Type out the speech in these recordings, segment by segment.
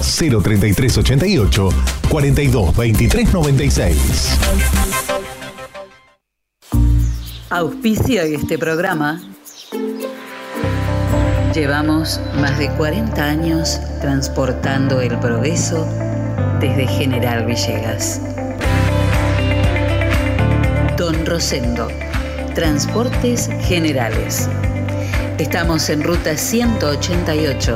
03388 422396. Auspicio de este programa. Llevamos más de 40 años transportando el progreso desde General Villegas. Don Rosendo, Transportes Generales. Estamos en ruta 188,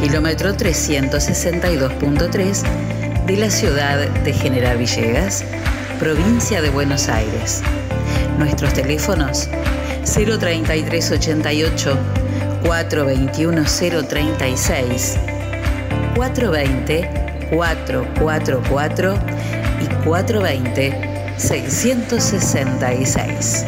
kilómetro 362.3 de la ciudad de General Villegas, provincia de Buenos Aires. Nuestros teléfonos 03388 421 036 420 444 y 420 666.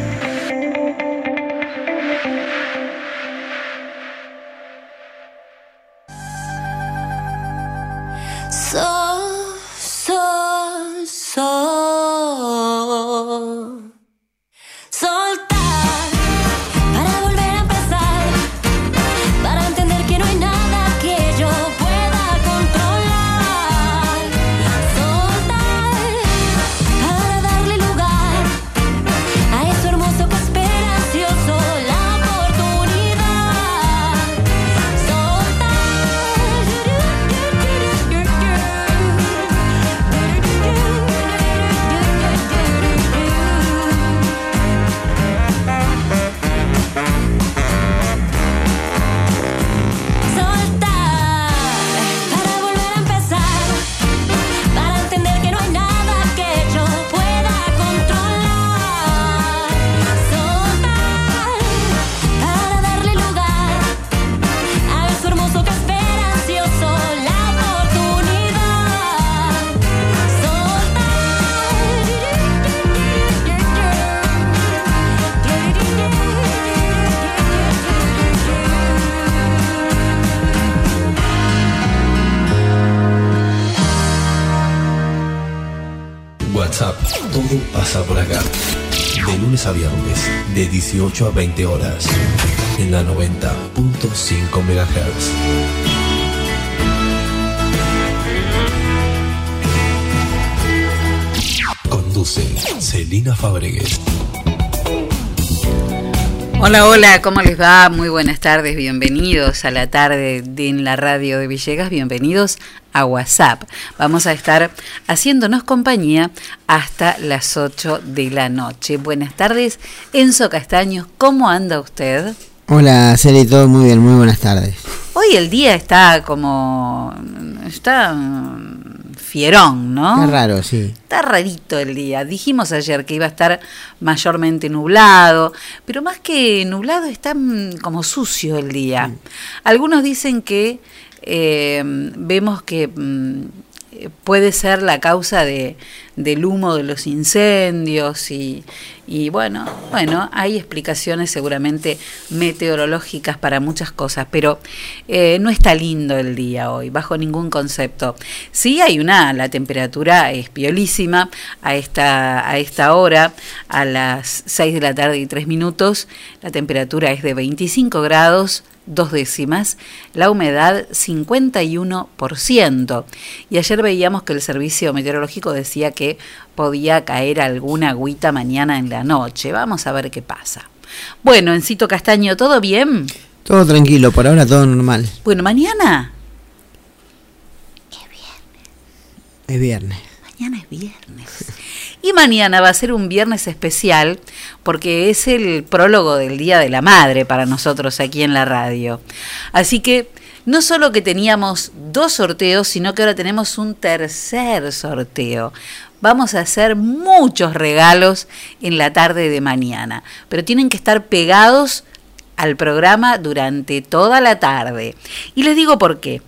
De 18 a 20 horas, en la 90.5 MHz. Conduce Celina Fabregues. Hola, hola, ¿cómo les va? Muy buenas tardes, bienvenidos a la tarde de, en la radio de Villegas, bienvenidos a WhatsApp. Vamos a estar haciéndonos compañía hasta las 8 de la noche. Buenas tardes, Enzo Castaños, ¿cómo anda usted? Hola, Celi, todo muy bien, muy buenas tardes. Hoy el día está como... está fierón, ¿no? Está raro, sí. Está rarito el día. Dijimos ayer que iba a estar mayormente nublado, pero más que nublado está mm, como sucio el día. Algunos dicen que eh, vemos que mm, puede ser la causa de, del humo de los incendios y, y, bueno, bueno, hay explicaciones seguramente meteorológicas para muchas cosas, pero eh, no está lindo el día hoy, bajo ningún concepto. Sí hay una, la temperatura es piolísima a esta, a esta hora, a las 6 de la tarde y 3 minutos, la temperatura es de 25 grados, dos décimas, la humedad 51%. Y ayer veíamos que el servicio meteorológico decía que podía caer alguna agüita mañana en la noche. Vamos a ver qué pasa. Bueno, Encito Castaño, ¿todo bien? Todo tranquilo, por ahora todo normal. Bueno, mañana es viernes. Es viernes. Mañana es viernes. Y mañana va a ser un viernes especial porque es el prólogo del Día de la Madre para nosotros aquí en la radio. Así que no solo que teníamos dos sorteos, sino que ahora tenemos un tercer sorteo. Vamos a hacer muchos regalos en la tarde de mañana, pero tienen que estar pegados al programa durante toda la tarde. Y les digo por qué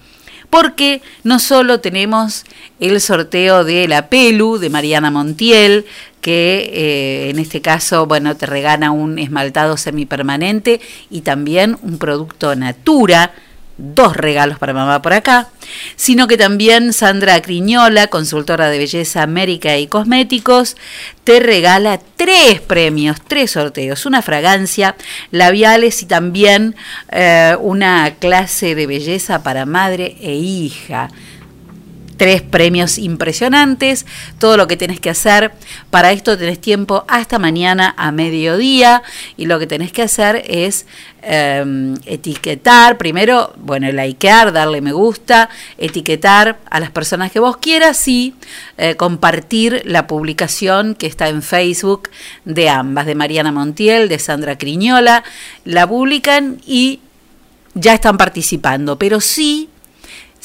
porque no solo tenemos el sorteo de la Pelu de Mariana Montiel, que eh, en este caso, bueno, te regala un esmaltado semipermanente y también un producto Natura dos regalos para mamá por acá, sino que también Sandra Criñola, consultora de belleza América y cosméticos, te regala tres premios, tres sorteos, una fragancia, labiales y también eh, una clase de belleza para madre e hija. Tres premios impresionantes, todo lo que tenés que hacer. Para esto tenés tiempo hasta mañana a mediodía y lo que tenés que hacer es em, etiquetar, primero, bueno, likear, darle me gusta, etiquetar a las personas que vos quieras y eh, compartir la publicación que está en Facebook de ambas, de Mariana Montiel, de Sandra Criñola, la publican y ya están participando, pero sí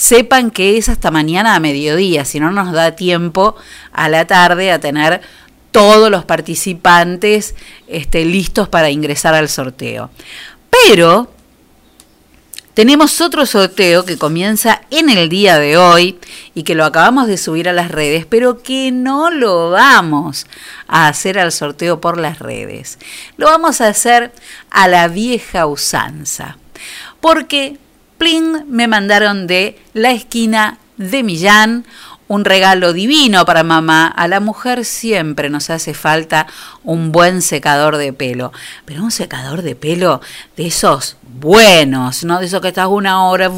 sepan que es hasta mañana a mediodía, si no nos da tiempo a la tarde a tener todos los participantes este, listos para ingresar al sorteo. Pero tenemos otro sorteo que comienza en el día de hoy y que lo acabamos de subir a las redes, pero que no lo vamos a hacer al sorteo por las redes. Lo vamos a hacer a la vieja usanza. Porque me mandaron de la esquina de Millán un regalo divino para mamá. A la mujer siempre nos hace falta un buen secador de pelo, pero un secador de pelo de esos buenos, no de esos que estás una hora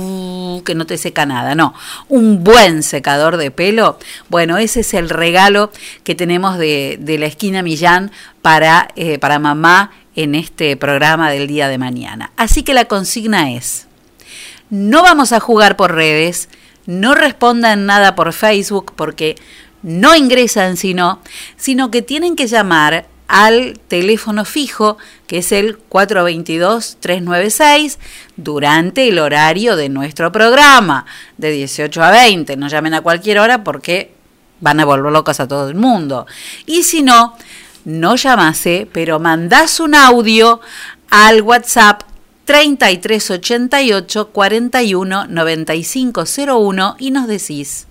que no te seca nada, no, un buen secador de pelo. Bueno, ese es el regalo que tenemos de, la esquina Millán para, eh, para mamá en este programa del día de mañana. Así que la consigna es no vamos a jugar por redes, no respondan nada por Facebook porque no ingresan sino, sino que tienen que llamar al teléfono fijo que es el 422-396 durante el horario de nuestro programa de 18 a 20. No llamen a cualquier hora porque van a volver locos a todo el mundo. Y si no, no llamase, pero mandás un audio al WhatsApp 3388 41 9501 y nos decís,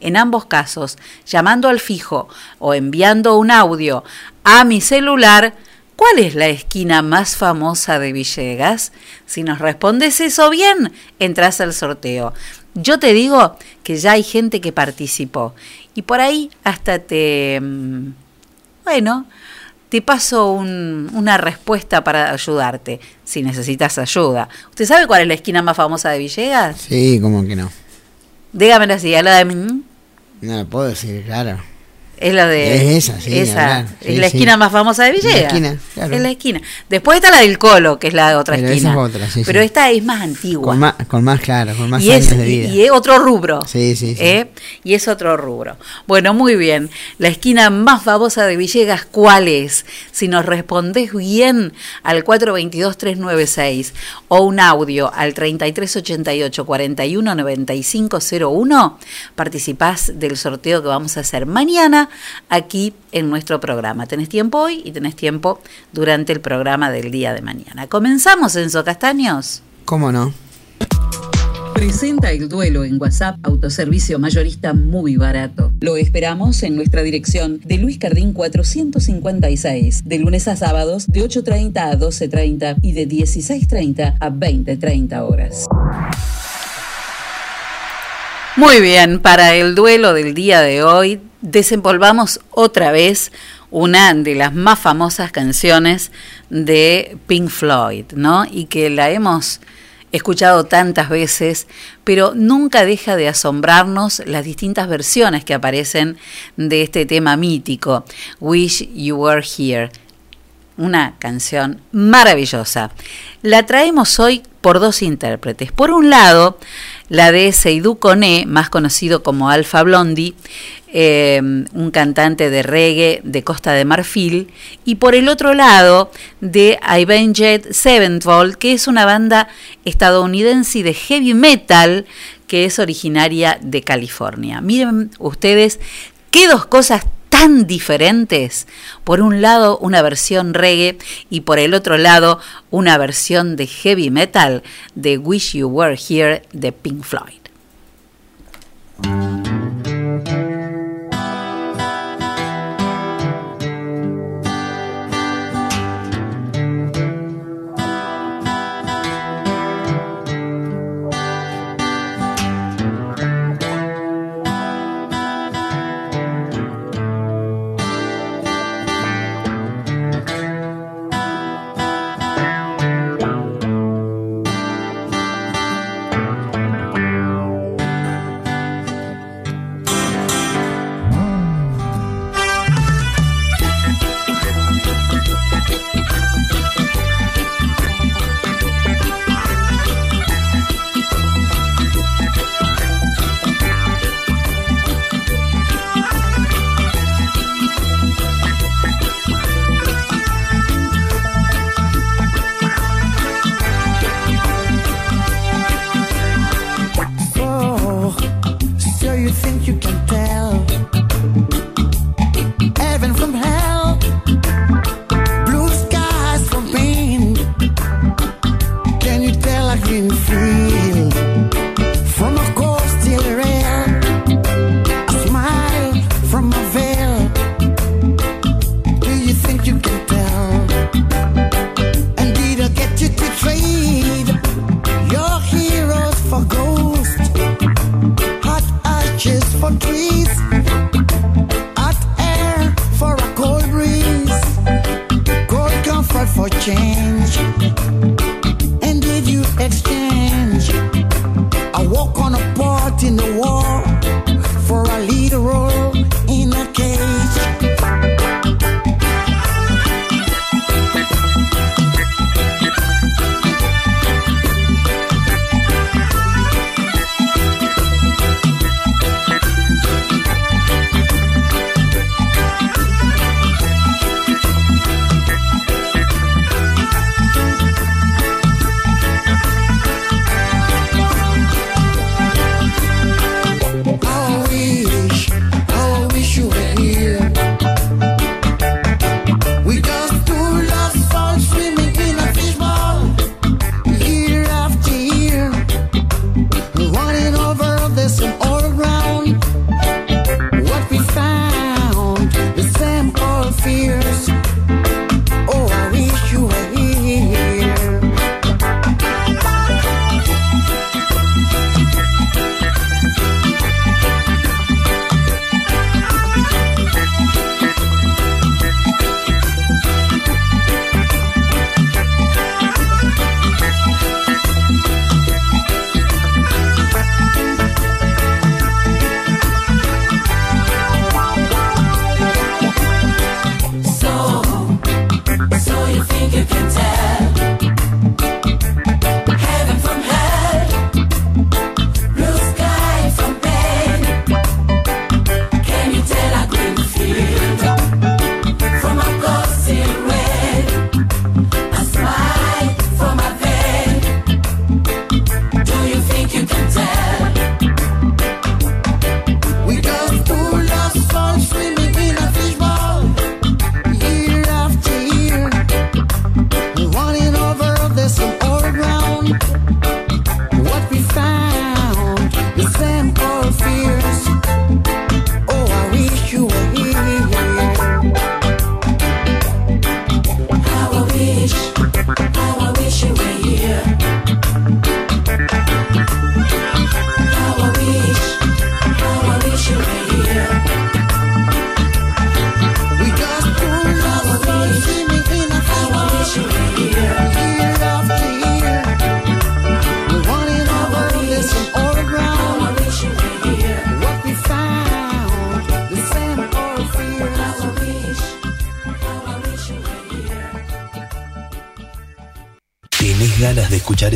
en ambos casos, llamando al fijo o enviando un audio a mi celular, ¿cuál es la esquina más famosa de Villegas? Si nos respondes eso bien, entras al sorteo. Yo te digo que ya hay gente que participó y por ahí hasta te... Mm, bueno, te paso una respuesta para ayudarte, si necesitas ayuda. ¿Usted sabe cuál es la esquina más famosa de Villegas? Sí, como que no. Dígamelo así, a la de... No lo puedo decir, claro. Es la de. Es esa, sí. Esa. es la esquina más famosa de Villegas. La esquina, claro. Es la esquina. Después está la del Colo, que es la otra Pero esquina. Esa es otra, sí, Pero esta es más antigua. Con más, con más claro, con más y años es, de vida. Y, es otro rubro. Sí, sí, sí. ¿eh? Y es otro rubro. Bueno, muy bien. La esquina más famosa de Villegas, ¿cuál es? Si nos respondés bien al 422-396 o un audio al 3388-419501, participás del sorteo que vamos a hacer mañana aquí en nuestro programa. Tenés tiempo hoy y tenés tiempo durante el programa del día de mañana. ¿Comenzamos, Enzo Castaños? ¿Cómo no? Presenta el duelo en WhatsApp, autoservicio mayorista muy barato. Lo esperamos en nuestra dirección de Luis Cardín 456, de lunes a sábados de 8.30 a 12.30 y de 16.30 a 20.30 horas. Muy bien, para el duelo del día de hoy desempolvamos otra vez una de las más famosas canciones de Pink Floyd, ¿no? Y que la hemos escuchado tantas veces, pero nunca deja de asombrarnos las distintas versiones que aparecen de este tema mítico, Wish You Were Here. Una canción maravillosa. La traemos hoy por dos intérpretes. Por un lado, la de Seydou Koné, más conocido como Alfa Blondie, eh, un cantante de reggae de Costa de Marfil, y por el otro lado de Avenged Sevenfold, que es una banda estadounidense de heavy metal que es originaria de California. Miren ustedes qué dos cosas tan diferentes. Por un lado una versión reggae y por el otro lado una versión de heavy metal de Wish You Were Here de Pink Floyd.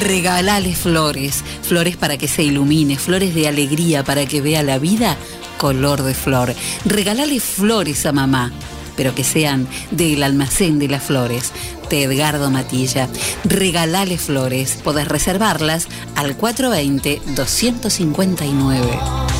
Regalale flores, flores para que se ilumine, flores de alegría para que vea la vida color de flor. Regalale flores a mamá, pero que sean del almacén de las flores, de Edgardo Matilla. Regalale flores, podés reservarlas al 420-259.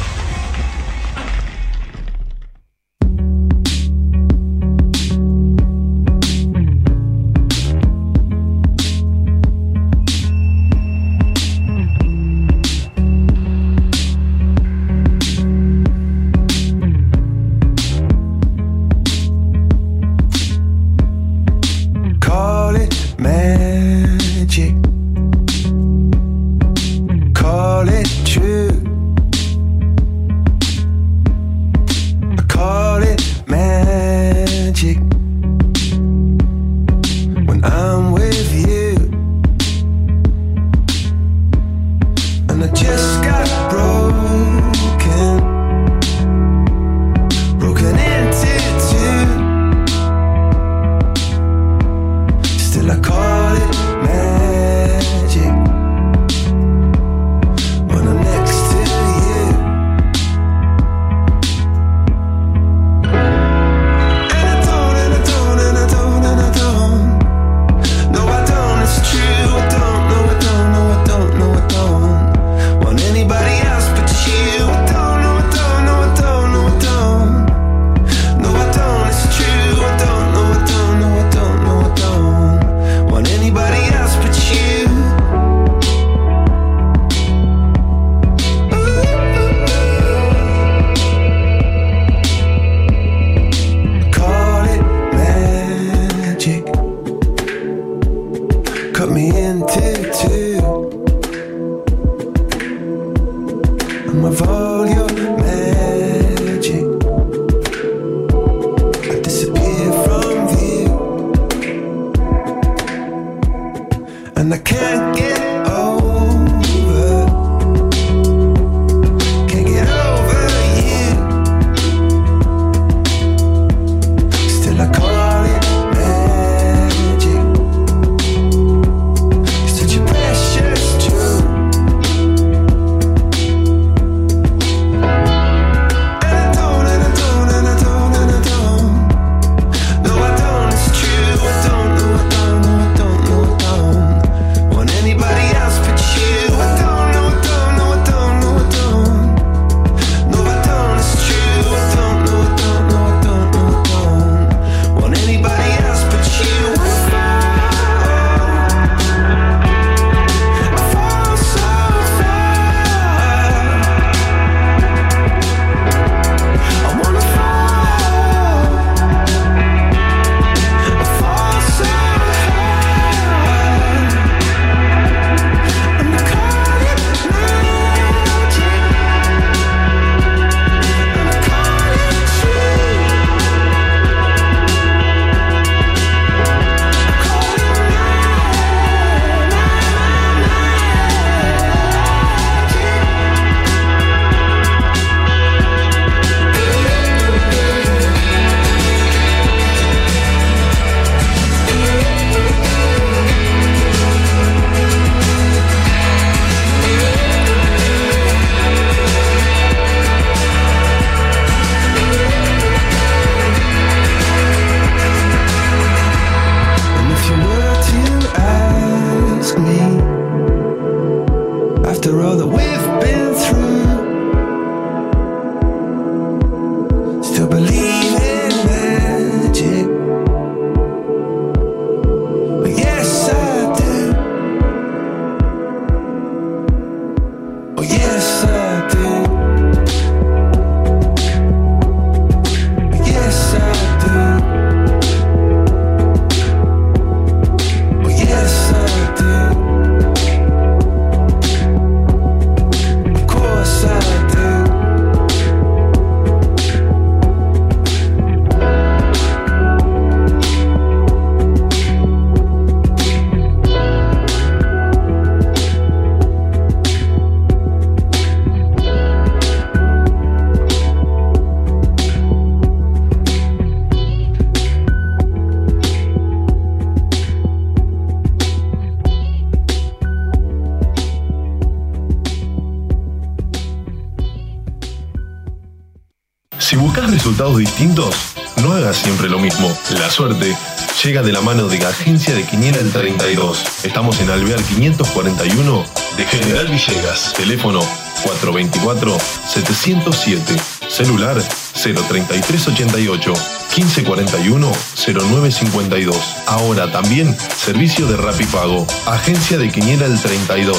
Estamos en Alvear 541 de General Villegas. Teléfono 424-707. Celular 03388 1541 0952. Ahora también servicio de Rapipago. Agencia de Quiniela el 32.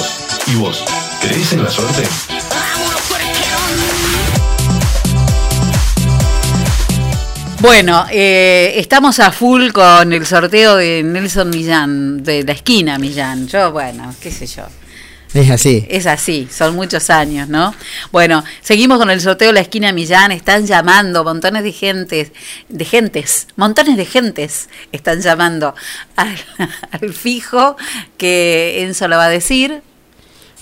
¿Y vos? ¿Crees en la suerte? Bueno, eh, estamos a full con el sorteo de Nelson Millán, de la esquina Millán. Yo, bueno, qué sé yo. Es así. Es así, son muchos años, ¿no? Bueno, seguimos con el sorteo de la esquina Millán, están llamando montones de gentes, de gentes, montones de gentes están llamando al, al fijo que Enzo lo va a decir.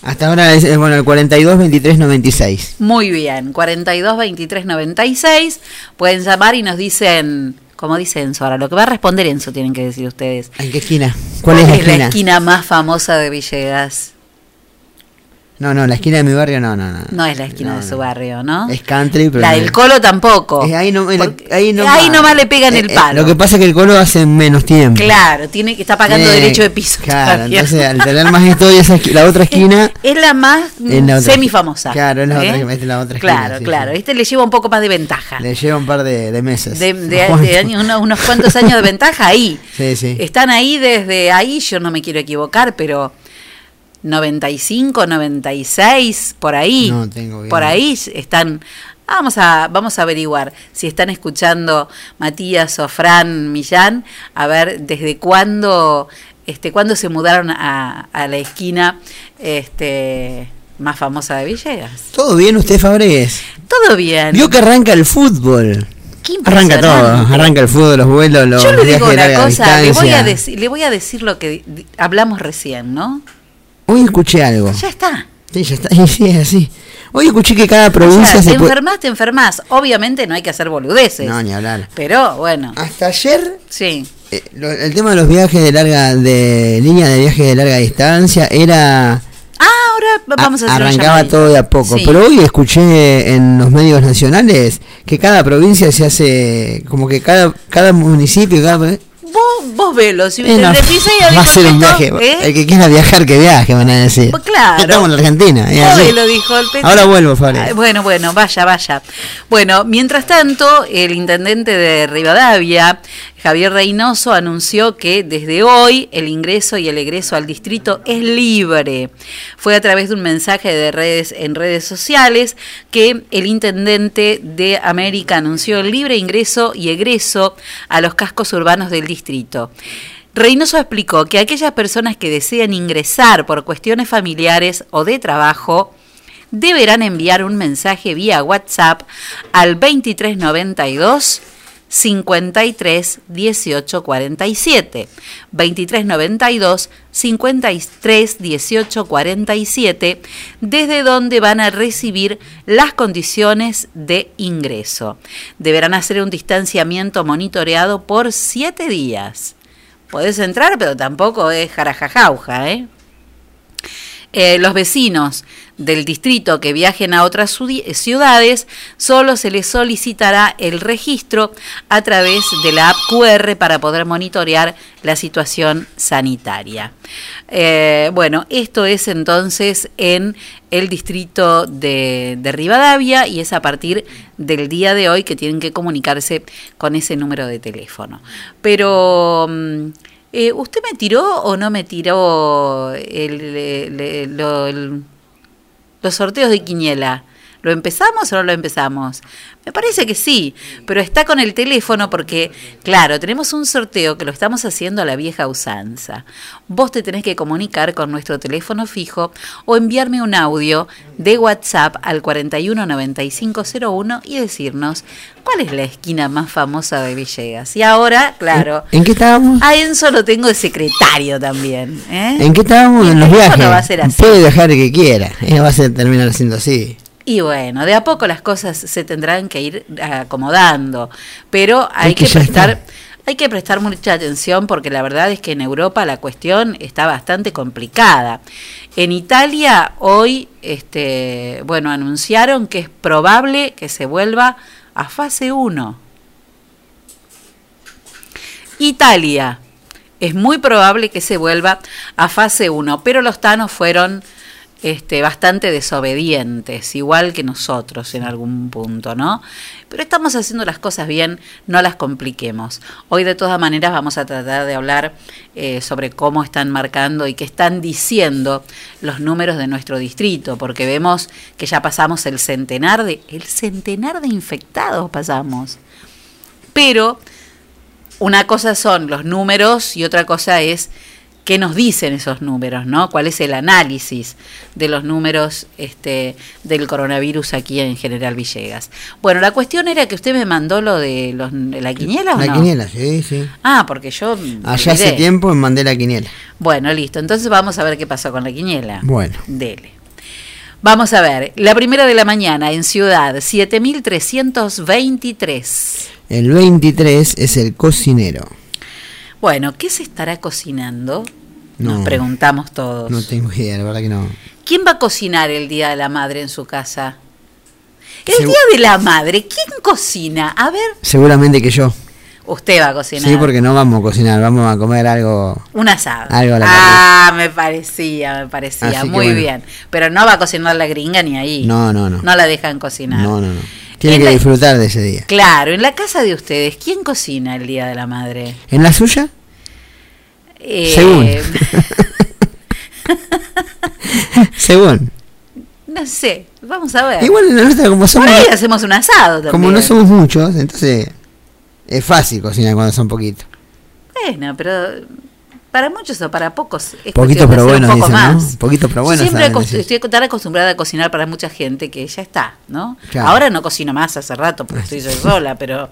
Hasta ahora es, bueno, el 42 23 96. Muy bien, 42 23 96, pueden llamar y nos dicen, como dice Enzo, ahora lo que va a responder Enzo tienen que decir ustedes. ¿En qué esquina? ¿Cuál, es la esquina? la esquina más famosa de Villegas? No, no, la esquina de mi barrio no, no, no. No es la esquina No, de su barrio, ¿no? Es country, pero. La no del es- Colo tampoco. Es ahí, no, ahí, nomás. ahí nomás le pegan el Eh, eh, palo. lo que pasa es que el colo hace menos tiempo. Claro, tiene que está pagando derecho de piso. Claro, todavía. entonces al tener más y esa la otra esquina. Es la más Es la semifamosa. Claro, es la ¿eh? otra- es la otra esquina, Claro, sí, claro. sí. Este le lleva un poco más de ventaja. Le lleva un par de, de meses. De, años- unos, unos cuantos años de ventaja ahí. Sí, sí. Están ahí desde ahí, yo no me quiero equivocar, pero 95, 96, por ahí. No tengo bien. Por ahí están. Vamos a, vamos a averiguar si están escuchando Matías o Fran Millán, a ver desde cuándo, este, cuándo se mudaron a, a la esquina este, más famosa de Villegas. ¿Todo bien usted, Fabregues? Todo bien. Vio que arranca el fútbol. Qué Arranca todo. Arranca el fútbol, los vuelos, los Yo le digo una cosa, le voy, a le voy a decir lo que hablamos recién, ¿no? Hoy escuché algo. Ya está. Sí, ya está. Y sí, es así. Hoy escuché que cada O provincia sea, te se puede. enfermas, te enfermas. Obviamente no hay que hacer boludeces. No, ni hablar. Pero bueno, Hasta ayer, sí. eh, lo- el tema de los viajes de larga, de línea de viaje de larga distancia era. Ah, ahora vamos a hacer arrancaba todo de a poco. Sí. Pero hoy escuché en los medios nacionales que cada provincia se hace. Como que cada, cada municipio, cada. Vos, vos velo, si Eh, no, te pisé y va a ser un viaje. ¿eh? El que quiera viajar, que viaje, van a decir. Pues claro. Estamos en la Argentina. es así. Hoy lo dijo el. Ahora vuelvo, Fabri. Ay, Bueno, bueno, vaya, vaya. Bueno, mientras tanto, el intendente de Rivadavia, Javier Reynoso, anunció que desde hoy el ingreso y el egreso al distrito es libre. Fue a través de un mensaje de redes en redes sociales que el intendente de América anunció el libre ingreso y egreso a los cascos urbanos del distrito. Reynoso explicó que aquellas personas que desean ingresar por cuestiones familiares o de trabajo deberán enviar un mensaje vía WhatsApp al 2392 53 18 47 2392 53 18 47 desde donde van a recibir las condiciones de ingreso. Deberán hacer un distanciamiento monitoreado por 7 días. Podés entrar, pero tampoco es jarajajauja, ¿eh? Eh, los vecinos del distrito que viajen a otras ciudades, solo se les solicitará el registro a través de la app QR para poder monitorear la situación sanitaria. Eh, bueno, esto es entonces en el distrito de, de Rivadavia y es a partir del día de hoy que tienen que comunicarse con ese número de teléfono. Pero... mm, eh, ¿Usted me tiró o no me tiró el, el- el- lo- el- los sorteos de Quiniela? ¿Lo empezamos o no lo empezamos? Me parece que sí, pero está con el teléfono porque, claro, tenemos un sorteo que lo estamos haciendo a la vieja usanza. Vos te tenés que comunicar con nuestro teléfono fijo o enviarme un audio de WhatsApp al 419501 y decirnos cuál es la esquina más famosa de Villegas. Y ahora, claro, ¿En qué estábamos? a Enzo lo tengo de secretario también. ¿eh? ¿En qué estábamos? En los viajes. va a ser así. Puede el que quiera. eh, va a ser, terminar siendo así. Y bueno, de a poco las cosas se tendrán que ir acomodando, pero hay Es que prestar está. hay que prestar mucha atención porque la verdad es que en Europa la cuestión está bastante complicada. En Italia hoy este bueno, anunciaron que es probable que se vuelva a fase 1. Italia, es muy probable que se vuelva a fase 1, pero los tanos fueron este, bastante desobedientes, igual que nosotros en algún punto, ¿no? Pero estamos haciendo las cosas bien, no las compliquemos. Hoy de todas maneras vamos a tratar de hablar eh, sobre cómo están marcando y qué están diciendo los números de nuestro distrito, porque vemos que ya pasamos el centenar de, el centenar de infectados pasamos. Pero una cosa son los números y otra cosa es qué nos dicen esos números, ¿no? ¿Cuál es el análisis de los números este, del coronavirus aquí en General Villegas? Bueno, la cuestión era que usted me mandó lo de, los, la quiniela o La no? quiniela, sí, sí. Ah, porque yo Allá hace tiempo me mandé la quiniela. Bueno, listo. Entonces vamos a ver qué pasó con la quiniela. Bueno. Dele. Vamos a ver, la primera de la mañana en Ciudad, 7.323. El 23 es el cocinero. Bueno, ¿qué se estará cocinando? Nos No. preguntamos todos. No tengo idea, la verdad que no. ¿Quién va a cocinar el Día de la Madre en su casa? El Segu- Día de la Madre, ¿quién cocina? A ver, Seguramente que yo. usted va a cocinar. Sí, porque no vamos a cocinar, vamos a comer algo. Un asado. Algo a la ah, me parecía, me parecía. Así Muy bueno. bien. Pero no va a cocinar la gringa ni ahí. No, no, no. No la dejan cocinar. No, no, no. Tiene En que la- disfrutar de ese día. Claro, en la casa de ustedes, ¿quién cocina el Día de la Madre? ¿En la suya? Eh, Según. Según. No sé, vamos a ver. Igual en la nuestra, como Por somos, ahí hacemos un asado también. como no somos muchos, entonces es fácil cocinar cuando son poquitos. Bueno, pero para muchos o para pocos. es Poquito pero bueno, un poco dicen, más. ¿no? Poquito pero bueno. Siempre estoy tan acostumbrada a cocinar para mucha gente que ya está, ¿no? Claro. Ahora no cocino más hace rato porque estoy yo sola, pero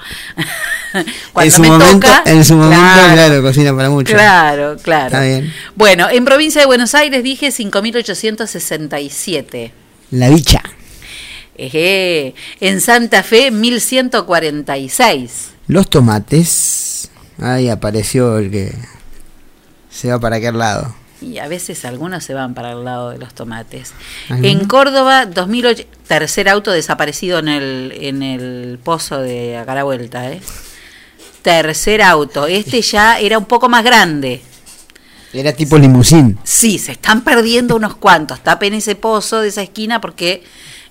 cuando en su me momento, toca, en su momento, claro, cocina para muchos. Claro, claro. Está bien. Bueno, en provincia de Buenos Aires dije 5.867. La bicha. Ejé. En Santa Fe 1.146. Los tomates. Ahí apareció el que se va para aquel lado. Y a veces algunos se van para el lado de los tomates. En Córdoba, 2008, tercer auto desaparecido en el, en el pozo de acá a la vuelta. ¿eh? Tercer auto. Este ya era un poco más grande. Era tipo limusín. Sí, se están perdiendo unos cuantos. Tapen ese pozo de esa esquina porque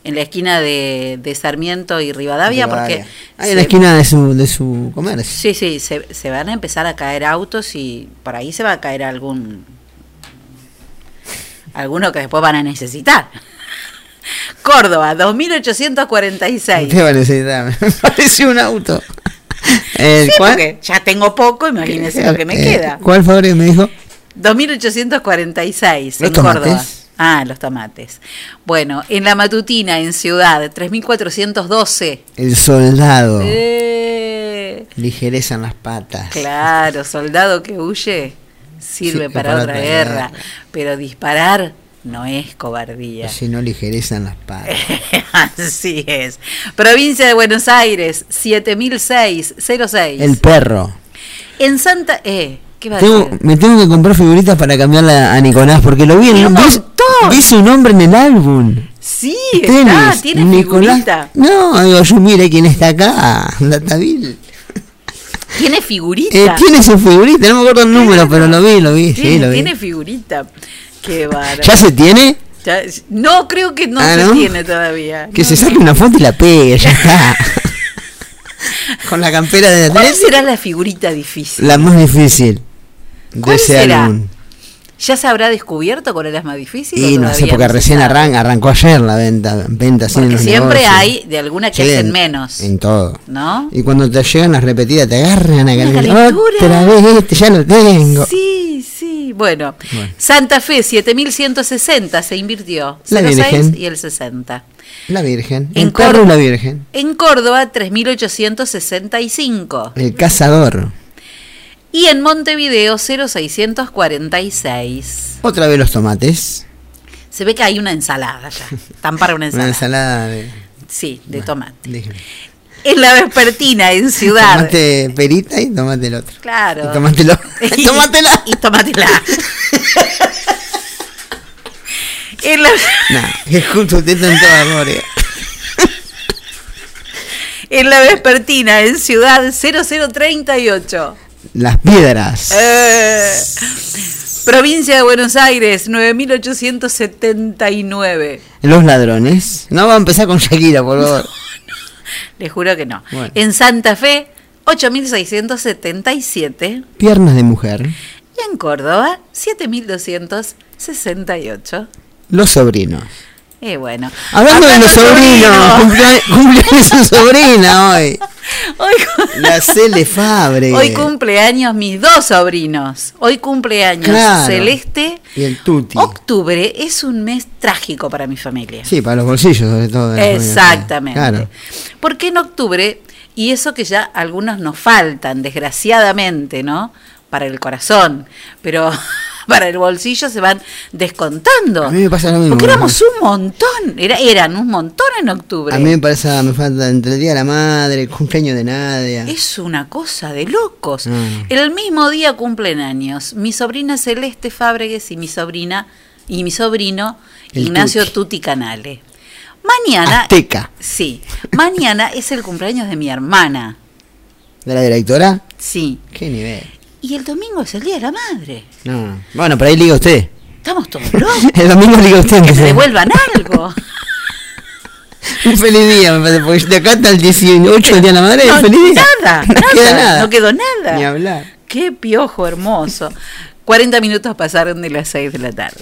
en la esquina de, de Sarmiento y Rivadavia, porque Ahí en la esquina de su, de su comercio. Sí, sí, se, se van a empezar a caer autos y por ahí se va a caer algún alguno que después van a necesitar. Córdoba, 2846. Usted va a necesitar. Me pareció un auto. El, Sí, ¿cuál? ya tengo poco, imagínese lo que me Eh, queda. ¿Cuál favorito me dijo? 2846 Los en Córdoba. Ah, los tomates. Bueno, en la matutina, en Ciudad, 3412. El soldado. Eh, Ligereza en las patas. Claro, soldado que huye sirve Sí, para, para otra otra guerra, guerra. pero disparar no es cobardía. Si no, ligereza en las patas. Así es. Provincia de Buenos Aires, 700606. El perro. En Santa... Eh, ¿qué va a Tengo- decir? me tengo que comprar figuritas para cambiarla a Nicolás porque lo vi en ¡Un montón! Vi su nombre en el álbum. Sí, está, tiene Nicolás. figurita. No, digo, yo mire quién está acá. Dataville. Tiene figurita. Eh, tiene su figurita, no me acuerdo el número, pero lo vi, lo vi, sí, tiene, lo vi. tiene figurita. Qué bárbaro. ¿Ya se tiene? Ya- no, creo que no Ah, se ¿no? tiene todavía. Que No, se no. saque una foto y la pegue, ya está. Con la campera de ¿Cuál atrás. será la figurita difícil? La más difícil de ¿Cuál ese será? álbum. ¿Ya se habrá descubierto cuál es más difícil? Y no sé, porque se recién arran- arrancó ayer la venta, venta en Porque siempre negocios. hay de alguna que Sí, hacen en- menos. En todo. ¿No? Y cuando te llegan las repetidas, te agarran a calentura. Otra vez, este ya lo tengo. Sí, sí. Bueno, Bueno. Santa Fe, 7160 se invirtió. La 06 Virgen. y el 60. La Virgen. En Córdoba- la Virgen. En Córdoba, 3865. El cazador. Y en Montevideo, 0646. Otra vez los tomates. Se ve que hay una ensalada ya. Están para una Una ensalada. ensalada de. Sí, de tomate. déjeme. En la vespertina, en Ciudad. Tomate perita y tomate el otro. Claro. Y tomatelo. Y-. Y tomatela. en, la, Nah, que justo usted está en toda memoria. En la vespertina, en Ciudad 0038. Las piedras. Eh, provincia de Buenos Aires, 9879. Los ladrones. No va a empezar con Shakira, por favor. Les juro que no. Bueno. En Santa Fe, 8677. Piernas de mujer. Y en Córdoba, 7268. Los sobrinos. Y bueno. Hablando de los sobrinos, cumplea- cumpleaños su sobrina hoy. Hoy, La Cele Fabre. hoy cumpleaños mis dos sobrinos. Hoy cumpleaños Claro. Celeste. Y el Tuti. Octubre es un mes trágico para mi familia. Sí, para los bolsillos sobre todo. Exactamente. Claro. Porque en octubre, y eso que ya algunos nos faltan, desgraciadamente, ¿no? Para el corazón, pero para el bolsillo se van descontando. A mí me pasa lo mismo. Porque éramos un montón, era, eran un montón en octubre. A mí me parece, me falta entre el Día de la Madre, el cumpleaños de Nadia. Es una cosa de locos. Mm. El mismo día cumplen años mi sobrina Celeste Fábregues y mi sobrina y mi sobrino El Ignacio Tuti. Tuti Canale. Mañana, Azteca. sí, mañana es el cumpleaños de mi hermana. ¿De la directora? Sí. ¿Qué nivel? Y el domingo es el Día de la Madre. No, no. Bueno, por ahí liga usted. Estamos todos locos. El domingo liga usted. que se devuelvan algo. Un feliz día, me parece, porque de acá hasta el 18 el Día de la Madre, No, feliz día. nada, no nada, queda nada. no quedó nada. Ni hablar. Qué piojo hermoso. 40 minutos pasaron de las 6 de la tarde.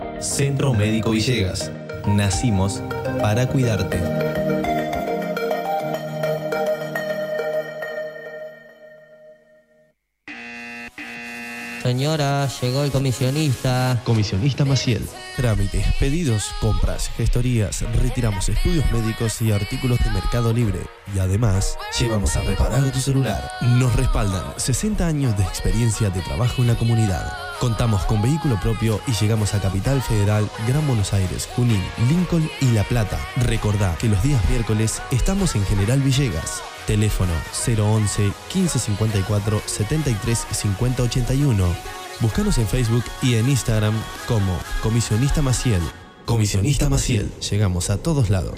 Centro Médico Villegas. Nacimos para cuidarte. Señora, llegó el comisionista. Comisionista Maciel. Trámites, pedidos, compras, gestorías, retiramos estudios médicos y artículos de Mercado Libre. Y además, llevamos a reparar tu celular. Nos respaldan 60 años de experiencia de trabajo en la comunidad. Contamos con vehículo propio y llegamos a Capital Federal, Gran Buenos Aires, Junín, Lincoln y La Plata. Recordá que los días miércoles estamos en General Villegas. Teléfono 011 1554 73 50 81. Búscanos en Facebook y en Instagram como Comisionista Maciel. Comisionista Maciel. Llegamos a todos lados.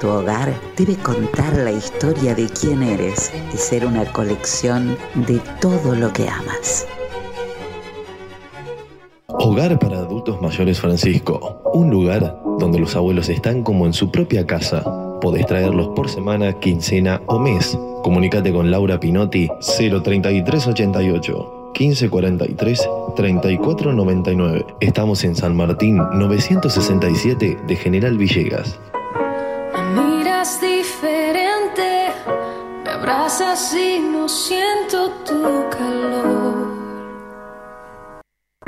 Tu hogar debe contar la historia de quién eres y ser una colección de todo lo que amas. Hogar para Adultos Mayores Francisco. Un lugar donde los abuelos están como en su propia casa. Podés traerlos por semana, quincena o mes. Comunicate con Laura Pinotti 03388 1543 3499. Estamos en San Martín 967 de General Villegas. Abrazas y no siento tu calor.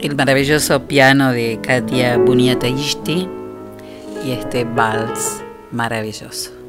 El maravilloso piano de Katia Buniatayishti y este vals maravilloso.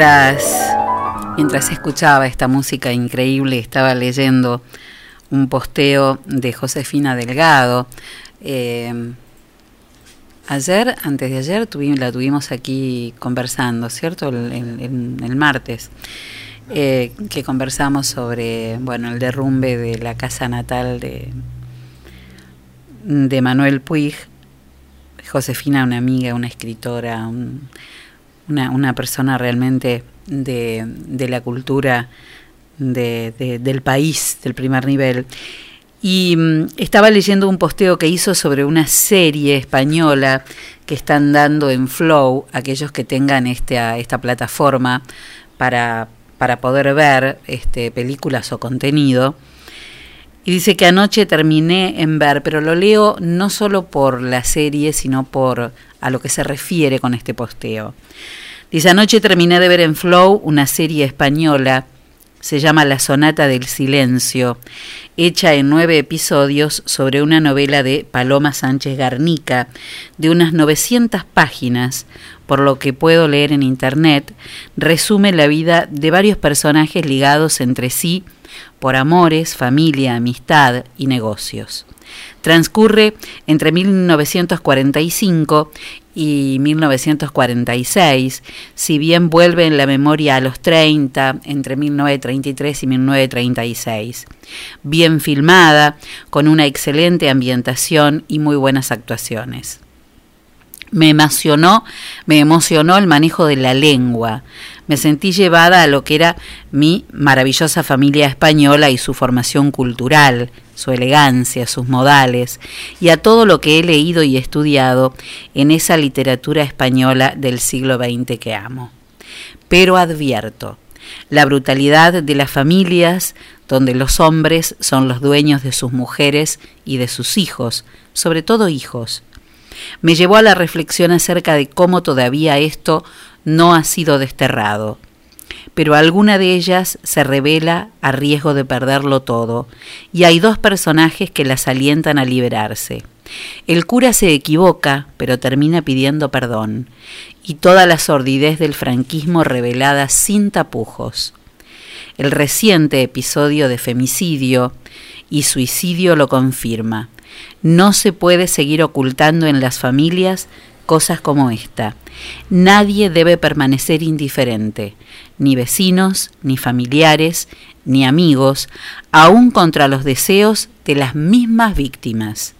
Mientras, mientras escuchaba esta música increíble, estaba leyendo un posteo de Josefina Delgado. Eh, ayer, antes de ayer, la tuvimos aquí conversando, ¿cierto? El- el martes. eh, que conversamos sobre bueno el derrumbe de la casa natal de, de Manuel Puig. Josefina, una amiga, una escritora, un- una, una persona realmente de, de la cultura de- de- del país, del primer nivel. Y mm, estaba leyendo un posteo que hizo sobre una serie española que están dando en Flow, aquellos que tengan esta, esta plataforma para, para poder ver este, películas o contenido. Y dice que anoche terminé en ver, pero lo leo no solo por la serie, sino por a lo que se refiere con este posteo. Dice, anoche terminé de ver en Flow una serie española, se llama La Sonata del Silencio, hecha en nueve episodios sobre una novela de Paloma Sánchez Garnica, de unas 900 páginas, por lo que puedo leer en internet, resume la vida de varios personajes ligados entre sí por amores, familia, amistad y negocios. Transcurre entre 1945 y 1946, si bien vuelve en la memoria a los 30, entre 1933 y 1936. Bien filmada, con una excelente ambientación y muy buenas actuaciones. Me emocionó, me emocionó el manejo de la lengua. Me sentí llevada a lo que era mi maravillosa familia española y su formación cultural, su elegancia, sus modales, y a todo lo que he leído y estudiado en esa literatura española del siglo XX que amo. Pero advierto, la brutalidad de las familias donde los hombres son los dueños de sus mujeres y de sus hijos, sobre todo hijos, me llevó a la reflexión acerca de cómo todavía esto no ha sido desterrado. Pero alguna de ellas se revela a riesgo de perderlo todo, y hay dos personajes que las alientan a liberarse. El cura se equivoca, pero termina pidiendo perdón, y toda la sordidez del franquismo revelada sin tapujos. El reciente episodio de femicidio y suicidio lo confirma. No se puede seguir ocultando en las familias cosas como esta. Nadie debe permanecer indiferente, ni vecinos, ni familiares, ni amigos, aun contra los deseos de las mismas víctimas.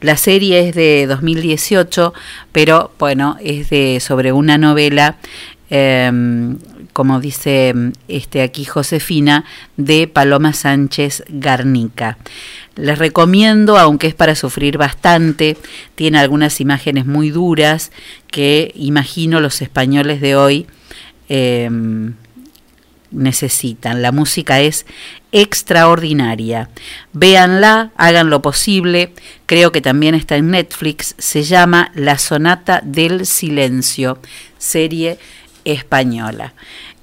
La serie es de 2018, pero bueno, es de sobre una novela eh, como dice este aquí Josefina, de Paloma Sánchez Garnica. Les recomiendo, aunque es para sufrir bastante, tiene algunas imágenes muy duras que imagino los españoles de hoy eh, necesitan. La música es extraordinaria. Véanla, hagan lo posible. Creo que también está en Netflix. Se llama La Sonata del Silencio, serie española.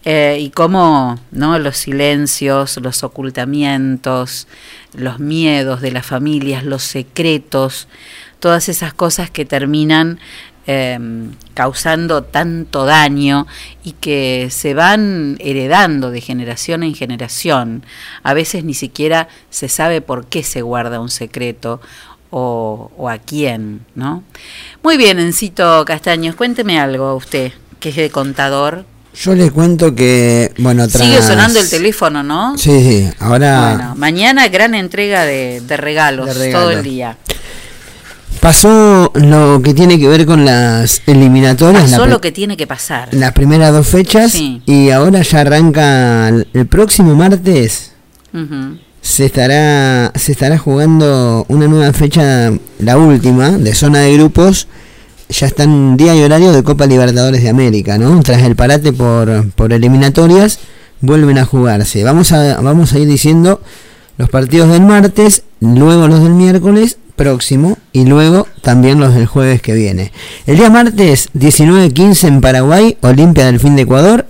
Eh, y cómo ¿no? los silencios, los ocultamientos, los miedos de las familias, los secretos, todas esas cosas que terminan eh, causando tanto daño y que se van heredando de generación en generación. A veces ni siquiera se sabe por qué se guarda un secreto o, a quién, ¿no? Muy bien, Encito Castaños, cuénteme algo usted, que es de contador. Yo le cuento que, bueno, tras... Sigue sonando el teléfono, ¿no? Sí, sí, ahora Bueno, mañana gran entrega de, de regalos, De todo el día. pasó lo que tiene que ver con las eliminatorias, la Pasó pri- lo que tiene que pasar. las primeras dos fechas, Sí. y ahora ya arranca el, próximo martes. Ujú. Se estará, se estará jugando una nueva fecha, la última, de zona de grupos. Ya está en día y horario de Copa Libertadores de América, ¿no? Tras el parate por, por eliminatorias, vuelven a jugarse. Vamos a, vamos a ir diciendo los partidos del martes, luego los del miércoles próximo y luego también los del jueves que viene. El día martes 19.15 en Paraguay, Olimpia del Fin de Ecuador,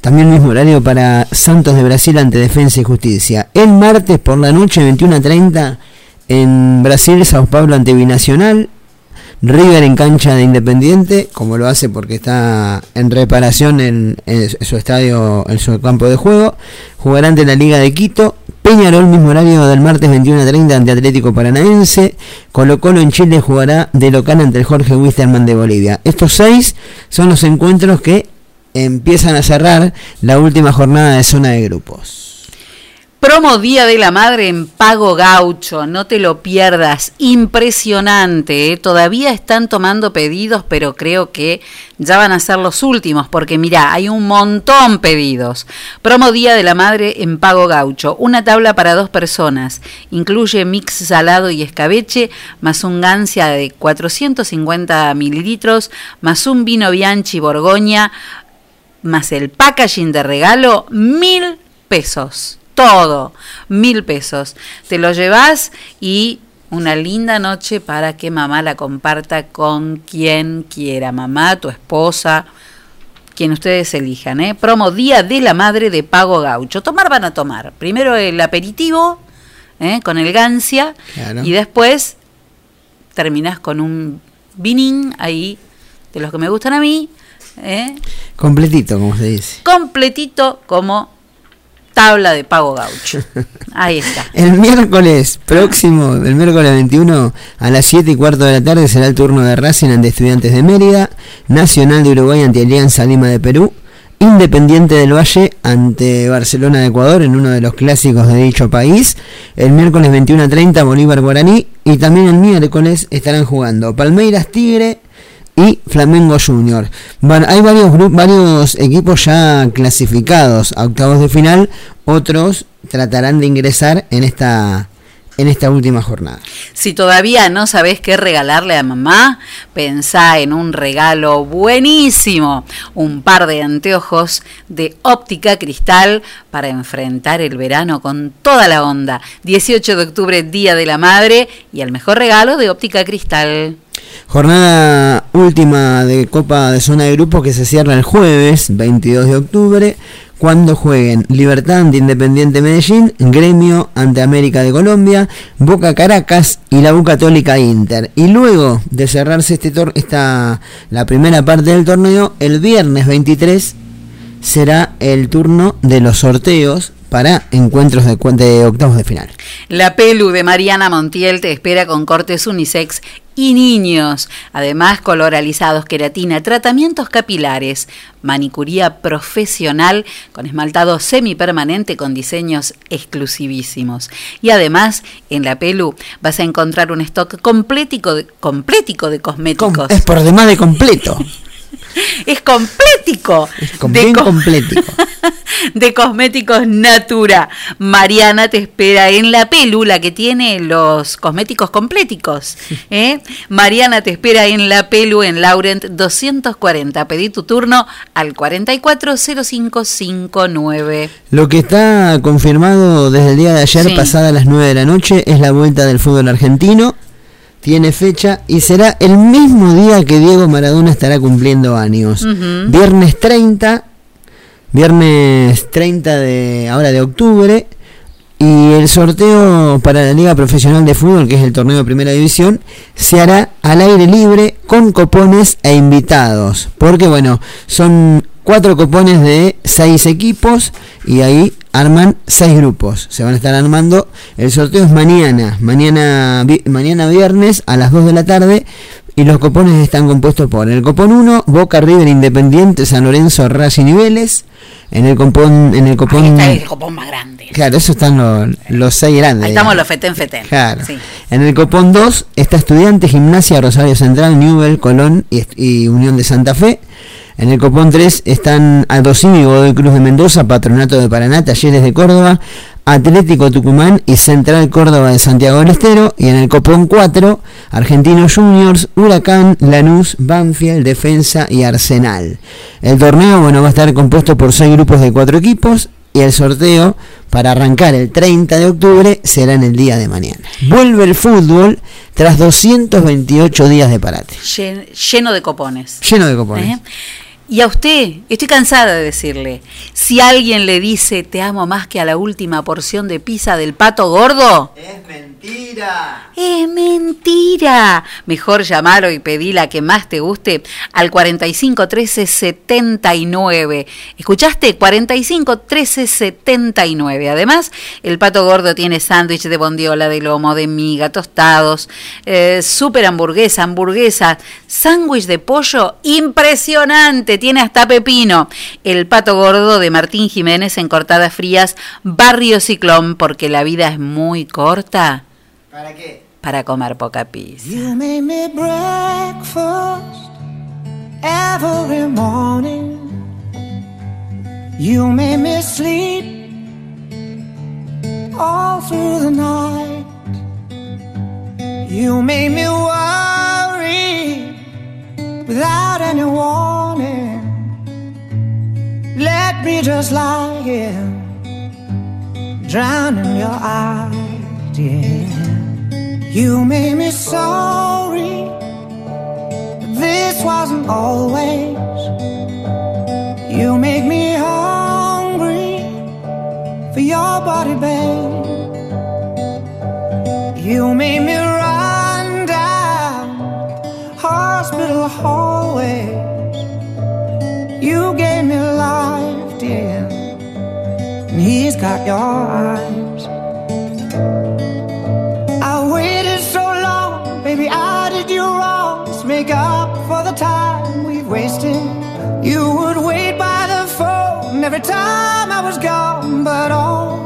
también mismo horario para Santos de Brasil ante Defensa y Justicia. El martes por la noche 21.30 en Brasil, Sao Paulo ante Binacional. River en cancha de Independiente, como lo hace porque está en reparación en, su estadio, en su campo de juego. Jugará ante la Liga de Quito. Peñarol, mismo horario del martes 21.30 ante Atlético Paranaense. Colo Colo en Chile jugará de local ante Jorge Wisterman de Bolivia. Estos seis son los encuentros que empiezan a cerrar la última jornada de zona de grupos. Promo Día de la Madre en Pago Gaucho, no te lo pierdas, impresionante, ¿eh? todavía están tomando pedidos, pero creo que ya van a ser los últimos, porque mira, hay un montón pedidos. Promo Día de la Madre en Pago Gaucho, una tabla para dos personas, incluye mix salado y escabeche, más un gancia de 450 mililitros, más un vino Bianchi Borgoña, más el packaging de regalo, mil pesos. Todo, mil pesos. Te lo llevas y una linda noche para que mamá la comparta con quien quiera, mamá, tu esposa, quien ustedes elijan. ¿eh? Promo Día de la Madre de Pago Gaucho. Tomar van a tomar. Primero el aperitivo ¿eh? con el gancia Claro. y después terminás con un vinín ahí, de los que me gustan a mí, ¿eh? Completito, como se dice. completito como tabla de pago gaucho. Ahí está. El miércoles próximo, el miércoles 21 a las 7 y cuarto de la tarde será el turno de Racing ante Estudiantes de Mérida, Nacional de Uruguay ante Alianza Lima de Perú, Independiente del Valle ante Barcelona de Ecuador en uno de los clásicos de dicho país. El miércoles 21 a 30 Bolívar Guaraní y también el miércoles estarán jugando Palmeiras Tigre y Flamengo Junior. Bueno, hay varios equipos ya clasificados a octavos de final, otros tratarán de ingresar en esta última jornada. Si todavía no sabés qué regalarle a mamá, pensá en un regalo buenísimo. Un par de anteojos de óptica cristal para enfrentar el verano con toda la onda. 18 de octubre, Día de la Madre, y el mejor regalo de óptica cristal. Jornada última de Copa de Zona de Grupos que se cierra el jueves 22 de octubre cuando jueguen Libertad ante Independiente Medellín, Gremio ante América de Colombia, Boca Caracas y la U Católica Inter. Y luego de cerrarse este tor esta la primera parte del torneo, el viernes 23 será el turno de los sorteos para encuentros de, de octavos de final. La Pelu de Mariana Montiel te espera con cortes unisex y niños. Además, color alisados, queratina, tratamientos capilares, manicuría profesional con esmaltado semipermanente con diseños exclusivísimos. Y además, en La Pelu vas a encontrar un stock complético de, complético de cosméticos. Es por demás de completo. Es complético. con- de bien co- complético. de cosméticos Natura. Mariana te espera en la pélula que tiene los cosméticos compléticos. ¿eh? Mariana te espera en la pelu en Laurent 240. Pedí tu turno al 440559. Lo que está confirmado desde el día de ayer, Sí. pasada las 9 de la noche, es la vuelta del fútbol argentino. Tiene fecha y será el mismo día que Diego Maradona estará cumpliendo años. Viernes 30, viernes 30 de ahora de octubre. Y el sorteo para la Liga Profesional de Fútbol, que es el torneo de Primera División, se hará al aire libre con copones e invitados. Porque bueno, son cuatro copones de seis equipos y ahí arman seis grupos. Se van a estar armando. El sorteo es mañana, mañana, vi- mañana viernes a las 2 de la tarde. Y los copones están compuestos por el copón 1, Boca River Independiente, San Lorenzo, Racing y Vélez. En el copón, en el copón, Ahí está el copón más grande. claro, esos están los, los seis grandes. Ahí digamos. estamos los fetén fetén. Claro. Sí. En el copón 2 está Estudiantes, Gimnasia, Rosario Central, Newell, Colón y, y Unión de Santa Fe. En el copón 3 están Aldosini Godoy Cruz de Mendoza, Patronato de Paraná, Talleres de Córdoba, Atlético Tucumán y Central Córdoba de Santiago del Estero. Y en el copón 4, Argentinos Juniors, Huracán, Lanús, Banfield, Defensa y Arsenal. El torneo bueno, va a estar compuesto por 6 grupos de 4 equipos y el sorteo para arrancar el 30 de octubre será en el día de mañana. Vuelve el fútbol tras 228 días de parate. Llen- lleno de copones. Lleno de copones. ¿Eh? Y a usted, estoy cansada de decirle, si alguien le dice te amo más que a la última porción de pizza del pato gordo, Es mentira. es mentira. Mejor llamalo y pedí la que más te guste al 45 13 79. ¿Escuchaste? 45 13 79. Además, el pato gordo tiene sándwich de bondiola, de lomo, de miga, tostados, eh, super hamburguesa, hamburguesa, sándwich de pollo impresionante. Tiene hasta pepino. El pato gordo de Martín Jiménez en Cortadas Frías, Barrio Ciclón, porque la vida es muy corta ¿Para qué? para comer poca pizza. You made me breakfast every morning. You made me sleep all through the night. You made me worry without any warning. Let me just lie here, drown in your eyes, yeah. You made me sorry. This wasn't always. You make me hungry for your body, babe. You made me hallway. You gave me life, dear. And he's got your eyes. I waited so long, baby. I did you wrong. Make up for the time we've wasted. You would wait by the phone every time I was gone, but all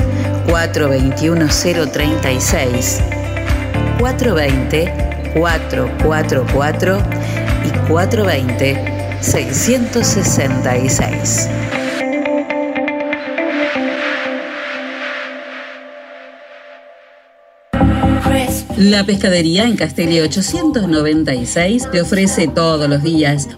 036 420 444 y 420 666. La pescadería en Castelli 896 te ofrece todos los días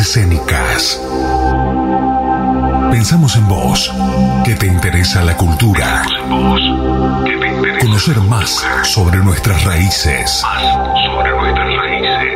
Escénicas. Pensamos en vos, que te interesa la cultura. Conocer más sobre nuestras raíces.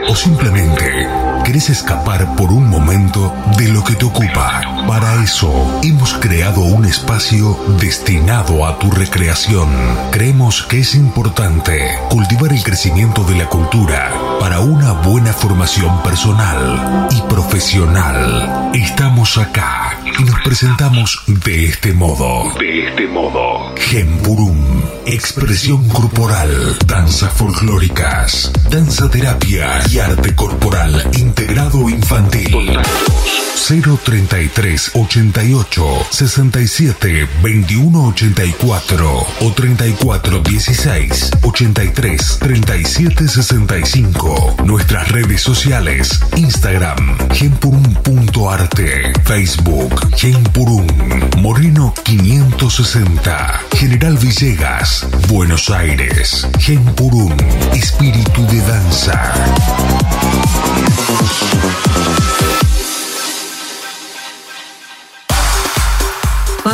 O simplemente querés escapar por un momento de lo que te ocupa. Para eso hemos creado un espacio destinado a tu recreación. Creemos que es importante cultivar el crecimiento de la cultura para una buena formación personal y profesional. Estamos acá y nos presentamos de este modo. De este modo. Gemburum. Expresión corporal, danzas folclóricas, danza terapia y arte corporal integrado infantil. 033 88 67 21 84 o 34 16 83 37 65. Nuestras redes sociales: Instagram, gempurum.arte, Facebook, Gempurum, Moreno 560, General Villegas, Buenos Aires, Gempurum, Espíritu de Danza.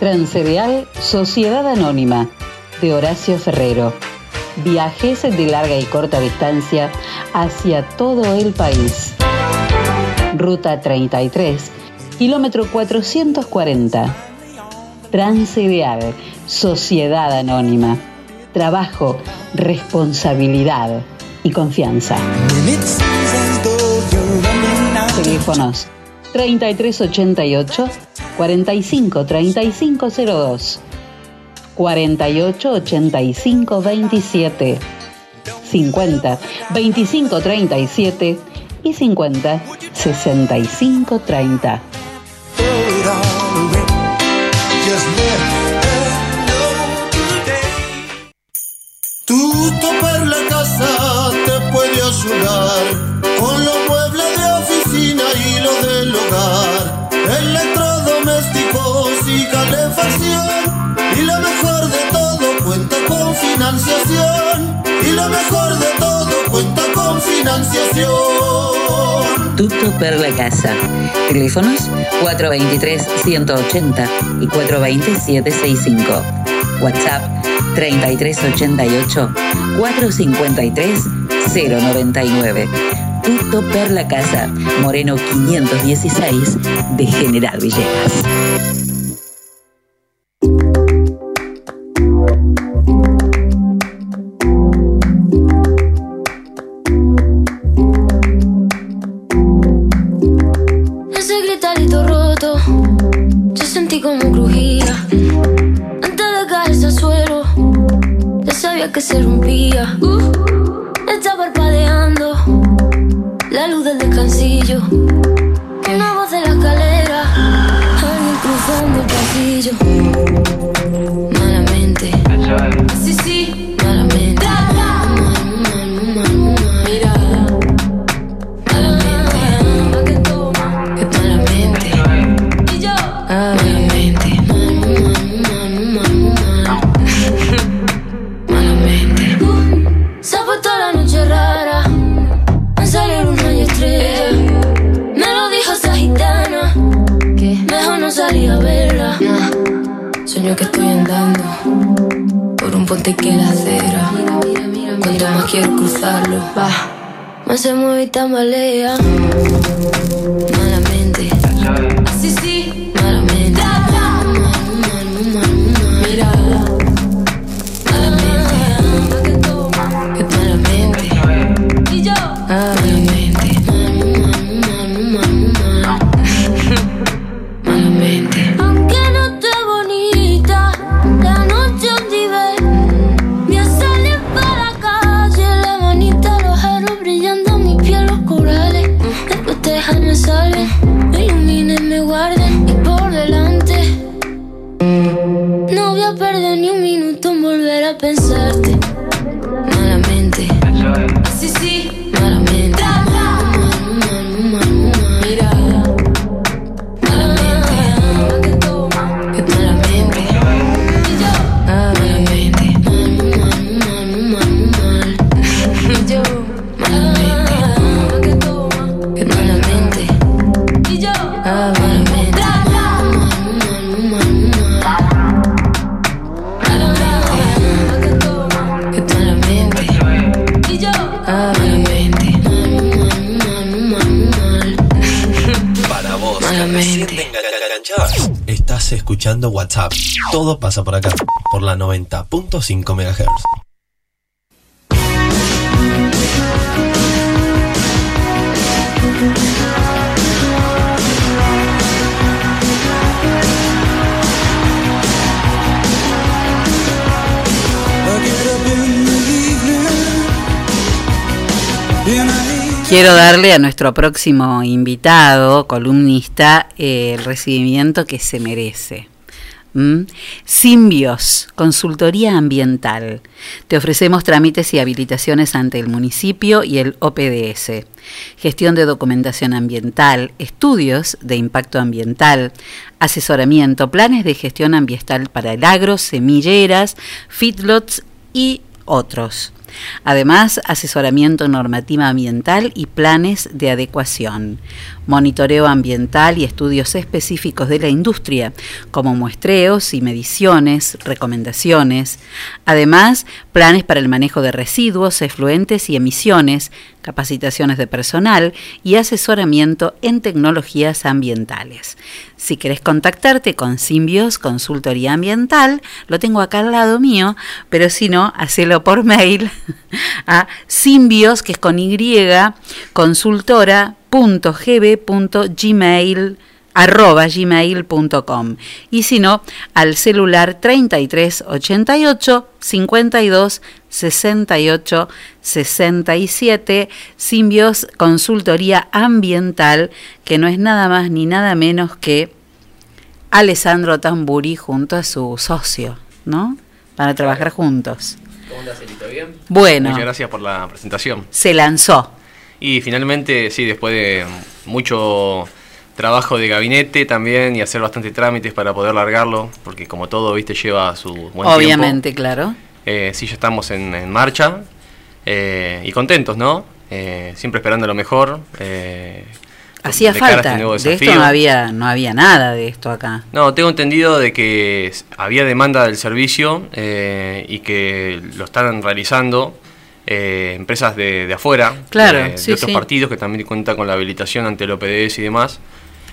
Transcereal Sociedad Anónima de Horacio Ferrero. Viajes de larga y corta distancia hacia todo el país. Ruta 33, kilómetro 440. Transcereal Sociedad Anónima. Trabajo, responsabilidad y confianza. Teléfonos 3388 45 3502 48 85 27 50 25 37 y 50 65 30 Tu topar la casa te puede ayudar con los muebles de oficina y los del hogar, Y lo mejor de todo cuenta con financiación. Y lo mejor de todo cuenta con financiación. Tutto per la casa. Teléfonos 423-180 y 420-765. WhatsApp 3388-453-099. Tutto per la casa. Moreno 516 de General Villegas. Que se rompía. Uh, está parpadeando la luz del descansillo. Una voz de la escalera, alguien cruzando el pasillo. Malamente, sí, sí, ponte que la acera. Cuando más quiero cruzarlo, va. Más se mueve y tambalea. WhatsApp. Todo pasa por acá, por la 90.5 MHz. Quiero darle a nuestro próximo invitado, columnista, eh, el recibimiento que se merece. Simbios, consultoría ambiental. Te ofrecemos trámites y habilitaciones ante el municipio y el OPDS. Gestión de documentación ambiental, estudios de impacto ambiental, asesoramiento, planes de gestión ambiental para el agro, semilleras, feedlots y otros. Además, asesoramiento normativa ambiental y planes de adecuación, monitoreo ambiental y estudios específicos de la industria, como muestreos y mediciones, recomendaciones. Además, planes para el manejo de residuos, efluentes y emisiones, capacitaciones de personal y asesoramiento en tecnologías ambientales. Si querés contactarte con Simbios Consultoría Ambiental, lo tengo acá al lado mío, pero si no, hacelo por mail a simbios, que es con Y, consultora.gb.gmail arroba gmail.com y si no al celular 3388 52 68 67 Simbios Consultoría Ambiental que no es nada más ni nada menos que Alessandro Tamburi junto a su socio, ¿no? Para trabajar juntos. ¿Cómo andas, Elito? ¿Bien? Bueno. Muchas gracias por la presentación. Se lanzó. Y finalmente, sí, después de mucho trabajo de gabinete también y hacer bastante trámites para poder largarlo, porque como todo, viste, lleva su buen Obviamente, claro. Eh, sí, ya estamos en, en marcha eh, y contentos, ¿no? Eh, siempre esperando lo mejor. eh, Hacía a falta. este de esto no había, no había nada de esto acá. No, tengo entendido de que había demanda del servicio eh, y que lo están realizando eh, empresas de, de afuera, Claro, de, de sí, otros sí. partidos que también cuentan con la habilitación ante el OPDS y demás.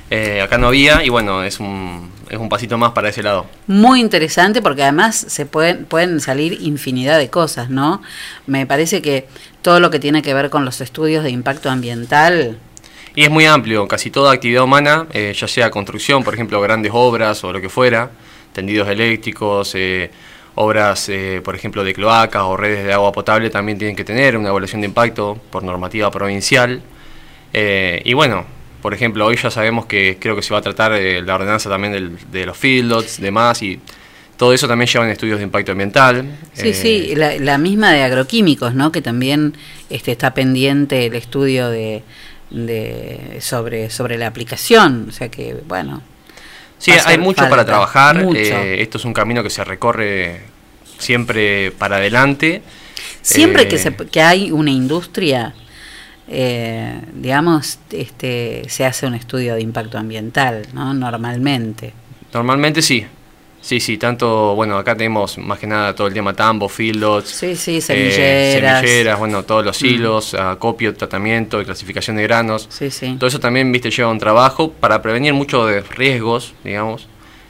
Eh, acá no había y bueno, es un, es un pasito más para ese lado. Muy interesante porque además se pueden, pueden salir infinidad de cosas, ¿no? Me parece que todo lo que tiene que ver con los estudios de impacto ambiental, Y es muy amplio, casi toda actividad humana, eh, ya sea construcción, por ejemplo, grandes obras o lo que fuera, tendidos eléctricos, eh, obras, eh, por ejemplo, de cloacas o redes de agua potable también tienen que tener una evaluación de impacto por normativa provincial. Eh, y bueno, por ejemplo, hoy ya sabemos que creo que se va a tratar eh, la ordenanza también del- de los feedlots, demás, y todo eso también llevan estudios de impacto ambiental. Sí, Eh, sí, la, la misma de agroquímicos, ¿no? Que también este, está pendiente el estudio de, de sobre sobre la aplicación, o sea que bueno. Sí, hay mucho falta, para trabajar. mucho. eh, esto es un camino que se recorre siempre para adelante. Siempre Eh, que, se, que hay una industria, eh, digamos, este, se hace un estudio de impacto ambiental, ¿no? Normalmente. Normalmente sí. Sí, sí, tanto, bueno, acá tenemos más que nada todo el tema tambo, fieldots, Sí, sí, eh, semilleras. semilleras, bueno, todos los Mm. hilos, acopio, tratamiento y clasificación de granos. Sí, sí. Todo eso también, viste, lleva un trabajo para prevenir muchos de riesgos, digamos,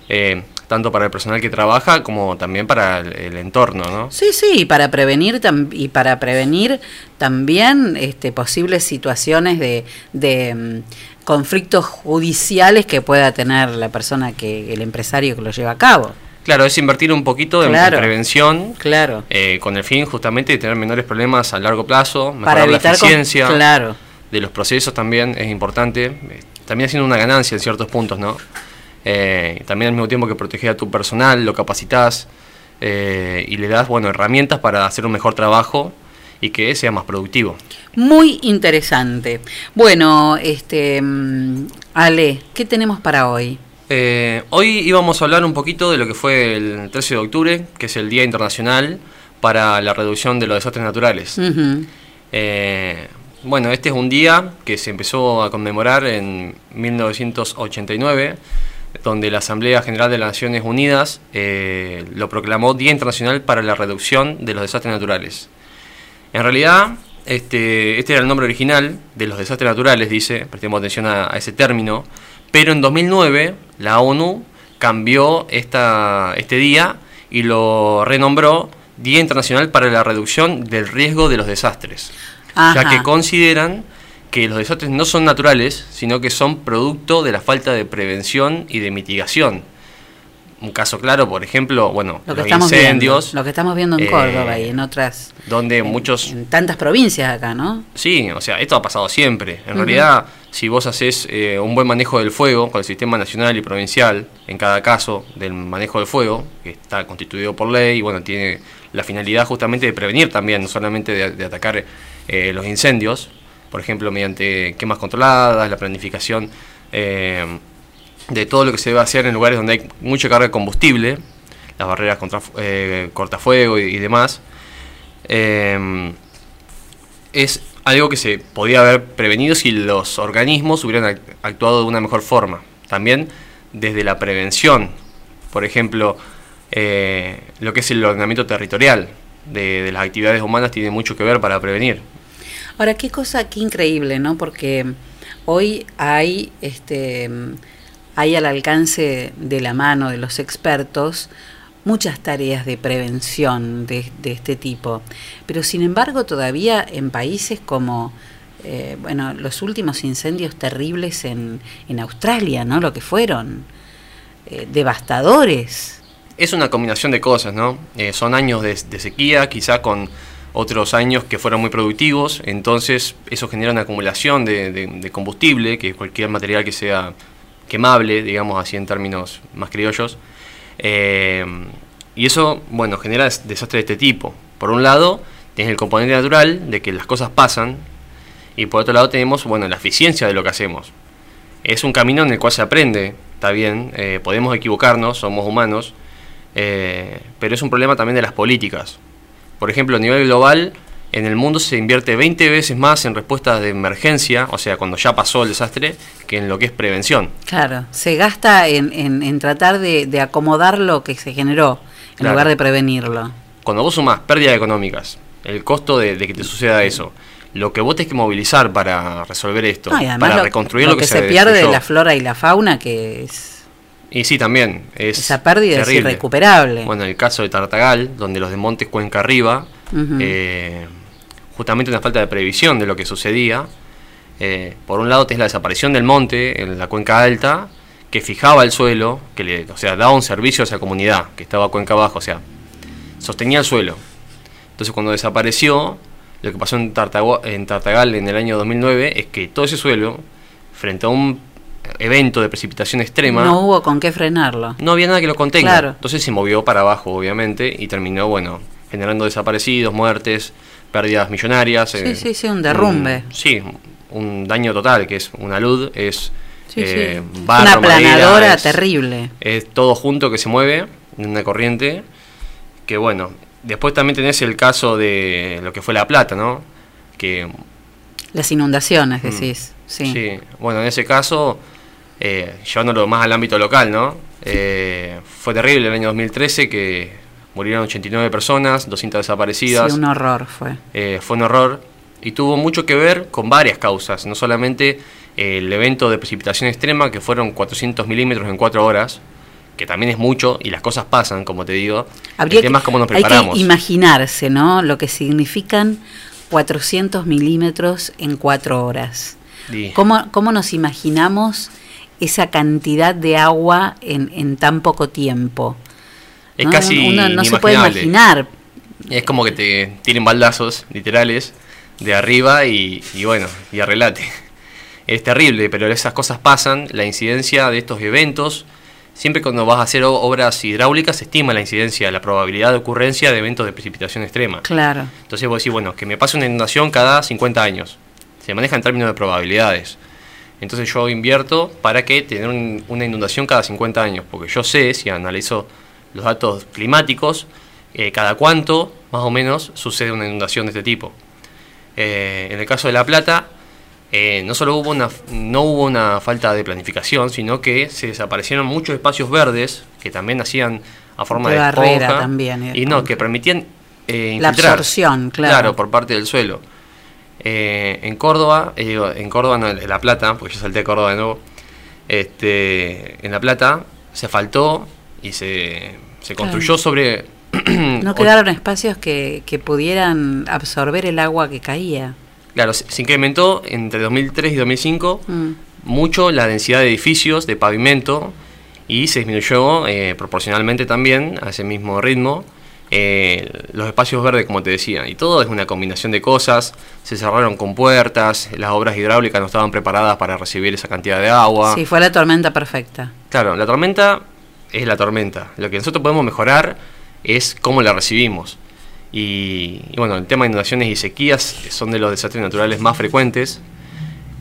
eh, tanto para el personal que trabaja como también para el, el entorno, ¿no? Sí, sí, y para prevenir y para prevenir también este, posibles situaciones de, de mm, conflictos judiciales que pueda tener la persona que el empresario que lo lleva a cabo. Claro, es invertir un poquito en, en Claro. prevención, Claro. eh, con el fin justamente de tener menores problemas a largo plazo, mejorar Para evitar la con- eficiencia claro. de los procesos también es importante, eh, también haciendo una ganancia en ciertos puntos, ¿no? Eh, también al mismo tiempo que proteger a tu personal, lo capacitas eh, y le das, bueno, herramientas para hacer un mejor trabajo y que sea más productivo. Muy interesante. Bueno, este mm, Ale, ¿qué tenemos para hoy? Eh, hoy íbamos a hablar un poquito de lo que fue el 13 de octubre, que es el Día Internacional para la Reducción de los Desastres Naturales. Eh, bueno, este es un día que se empezó a conmemorar en 1989, donde la Asamblea General de las Naciones Unidas eh, lo proclamó Día Internacional para la Reducción de los Desastres Naturales. En realidad, este, este era el nombre original de los desastres naturales, dice, prestemos atención a, a ese término, pero en 2009 la ONU cambió esta, este día y lo renombró Día Internacional para la Reducción del Riesgo de los Desastres, ya que consideran que los desastres no son naturales, sino que son producto de la falta de prevención y de mitigación. Un caso claro, por ejemplo, bueno, Lo que los estamos incendios, viendo, lo que estamos viendo en eh, Córdoba y en otras donde muchos en tantas provincias acá, ¿no? Sí, o sea, esto ha pasado siempre. En realidad, si vos haces eh, un buen manejo del fuego con el sistema nacional y provincial, en cada caso del manejo del fuego, que está constituido por ley y bueno, tiene la finalidad justamente de prevenir también, no solamente de, de atacar eh, los incendios, por ejemplo, mediante quemas controladas, la planificación eh, de todo lo que se debe hacer en lugares donde hay mucha carga de combustible, las barreras contra eh, cortafuego y, demás. Eh, es algo que se podía haber prevenido si los organismos hubieran ac- actuado de una mejor forma. También desde la prevención, por ejemplo, eh, lo que es el ordenamiento territorial de, de las actividades humanas tiene mucho que ver para prevenir. Ahora, qué cosa, qué increíble, ¿no? Porque hoy hay, este, hay al alcance de la mano de los expertos muchas tareas de prevención de, este tipo. Pero sin embargo, todavía en países como, eh, bueno, los últimos incendios terribles en, en Australia, ¿no? Lo que fueron, eh, devastadores. Es una combinación de cosas, ¿no? Eh, son años de sequía, quizá con otros años que fueron muy productivos, entonces eso genera una acumulación de, de- combustible, que es cualquier material que sea quemable, digamos así en términos más criollos. Eh, y eso, bueno, genera des- desastres de este tipo. Por un lado, tienes el componente natural de que las cosas pasan, y por otro lado tenemos, bueno, la eficiencia de lo que hacemos. Es un camino en el cual se aprende, está bien, eh, podemos equivocarnos, somos humanos, eh, pero es un problema también de las políticas. Por ejemplo, a nivel global, en el mundo se invierte 20 veces más en respuestas de emergencia, o sea, cuando ya pasó el desastre, que en lo que es prevención. Claro, se gasta en, en, en tratar de, de acomodar lo que se generó, en Claro. lugar de prevenirlo. Cuando vos sumás pérdidas económicas, el costo de, de que te suceda eso, lo que vos tenés que movilizar para resolver esto, No, para lo, reconstruir lo lo, que, se, se, pierde de destruyó. la flora y la fauna, que es Y sí, también. Es esa pérdida es irrecuperable. Bueno, el caso de Tartagal, donde los desmontes cuenca arriba, eh, justamente una falta de previsión de lo que sucedía. Eh, por un lado tenés la desaparición del monte en la cuenca alta, que fijaba el suelo, que le, o sea, daba un servicio a esa comunidad que estaba cuenca abajo, o sea, sostenía el suelo. Entonces cuando desapareció, lo que pasó en, Tartago- en Tartagal en el año 2009 es que todo ese suelo, frente a un evento de precipitación extrema, no hubo con qué frenarlo. no había nada que lo contenga. Claro. Entonces se movió para abajo, obviamente, y terminó, bueno, generando desaparecidos, muertes, pérdidas millonarias. Sí, eh, sí, sí, un derrumbe. un- sí, un daño total, que es una luz, es Sí, eh, sí. barro, Una madera, aplanadora es- terrible. Es todo junto que se mueve en una corriente. Que bueno, después también tenés el caso de lo que fue La Plata, ¿no? Que Las inundaciones, Mm. decís. Sí. Sí, bueno, en ese caso eh, llevándolo más al ámbito local, ¿no? Eh, fue terrible el año 2013 que murieron 89 personas, 200 desaparecidas. Sí, un horror fue. Eh, fue un horror y tuvo mucho que ver con varias causas, no solamente el evento de precipitación extrema, que fueron 400 milímetros en 4 horas, que también es mucho y las cosas pasan, como te digo. Habría el tema es cómo nos hay preparamos. que imaginarse, ¿no? Lo que significan 400 milímetros en cuatro horas. Y- ¿Cómo, cómo nos imaginamos esa cantidad de agua en, en tan poco tiempo? Es ¿no? casi Uno no se puede imaginar. Es como que te tienen baldazos literales de arriba y, y bueno, y arreglate. Es terrible, pero esas cosas pasan. La incidencia de estos eventos, siempre cuando vas a hacer obras hidráulicas, se estima la incidencia, la probabilidad de ocurrencia de eventos de precipitación extrema. Claro. Entonces vos decís, bueno, que me pase una inundación cada 50 años. Se maneja en términos de probabilidades. Entonces yo invierto para que tener un- una inundación cada 50 años, porque yo sé, si analizo los datos climáticos, eh, cada cuánto más o menos sucede una inundación de este tipo. Eh, en el caso de La Plata, eh, no solo hubo una, no hubo una falta de planificación, sino que se desaparecieron muchos espacios verdes que también hacían a forma De de, barrera esponja, también, y no, que permitían eh, La infiltrar. absorción, claro. por parte del suelo. Eh, en Córdoba, eh, digo, en Córdoba, no, en La Plata, porque yo salté de Córdoba de nuevo, este, en La Plata se faltó y se, se construyó Claro. sobre... No quedaron espacios que, que pudieran absorber el agua que caía. Claro, se, se incrementó entre 2003 y 2005 Mm. mucho la densidad de edificios, de pavimento, y se disminuyó eh, proporcionalmente también a ese mismo ritmo eh, los espacios verdes, como te decía. Y todo es una combinación de cosas. Se cerraron con puertas, las obras hidráulicas no estaban preparadas para recibir esa cantidad de agua. Sí, fue la tormenta perfecta. Claro, la tormenta es la tormenta. Lo que nosotros podemos mejorar es cómo la recibimos. Y, y bueno, el tema de inundaciones y sequías son de los desastres naturales más frecuentes.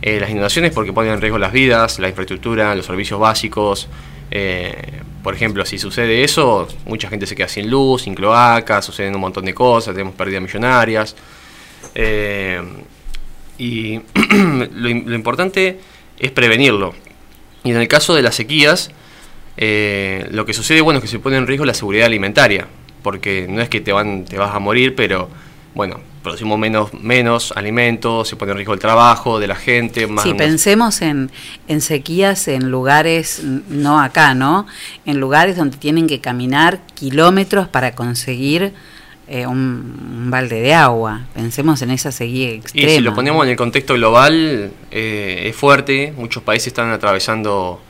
Eh, las inundaciones porque ponen en riesgo las vidas, la infraestructura, los servicios básicos. Eh, por ejemplo, si sucede eso, mucha gente se queda sin luz, sin cloacas, suceden un montón de cosas, tenemos pérdidas millonarias. Eh, y lo, im- lo importante es prevenirlo. Y en el caso de las sequías, eh, lo que sucede bueno es que se pone en riesgo la seguridad alimentaria, porque no es que te van te vas a morir, pero bueno, producimos menos menos alimentos, se pone en riesgo el trabajo de la gente, más Sí, pensemos en, en sequías en lugares, no acá, ¿no? En lugares donde tienen que caminar kilómetros para conseguir eh, un, un balde de agua. Pensemos en esa sequía extrema. Y si lo ponemos en el contexto global, eh, es fuerte, muchos países están atravesando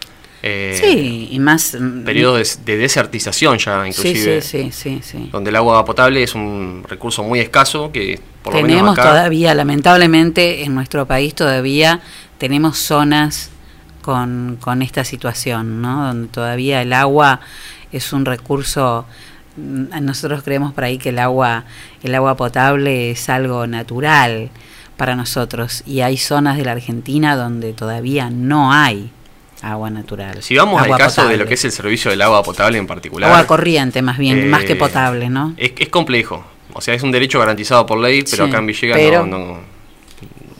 eh, Sí, y más... mm, periodos de, de desertización ya, inclusive, sí, sí, sí, donde el agua potable es un recurso muy escaso que por lo menos tenemos acá todavía, lamentablemente, en nuestro país todavía tenemos zonas con, con esta situación, ¿no? Donde todavía el agua es un recurso. mm, Nosotros creemos por ahí que el agua, el agua potable es algo natural para nosotros y hay zonas de la Argentina donde todavía no hay agua natural. Si vamos agua al caso de potable. lo que es el servicio del agua potable en particular. agua corriente más bien, eh, más que potable, ¿no? Es, es complejo. O sea, es un derecho garantizado por ley, pero Sí, acá en Villegas pero- no, no-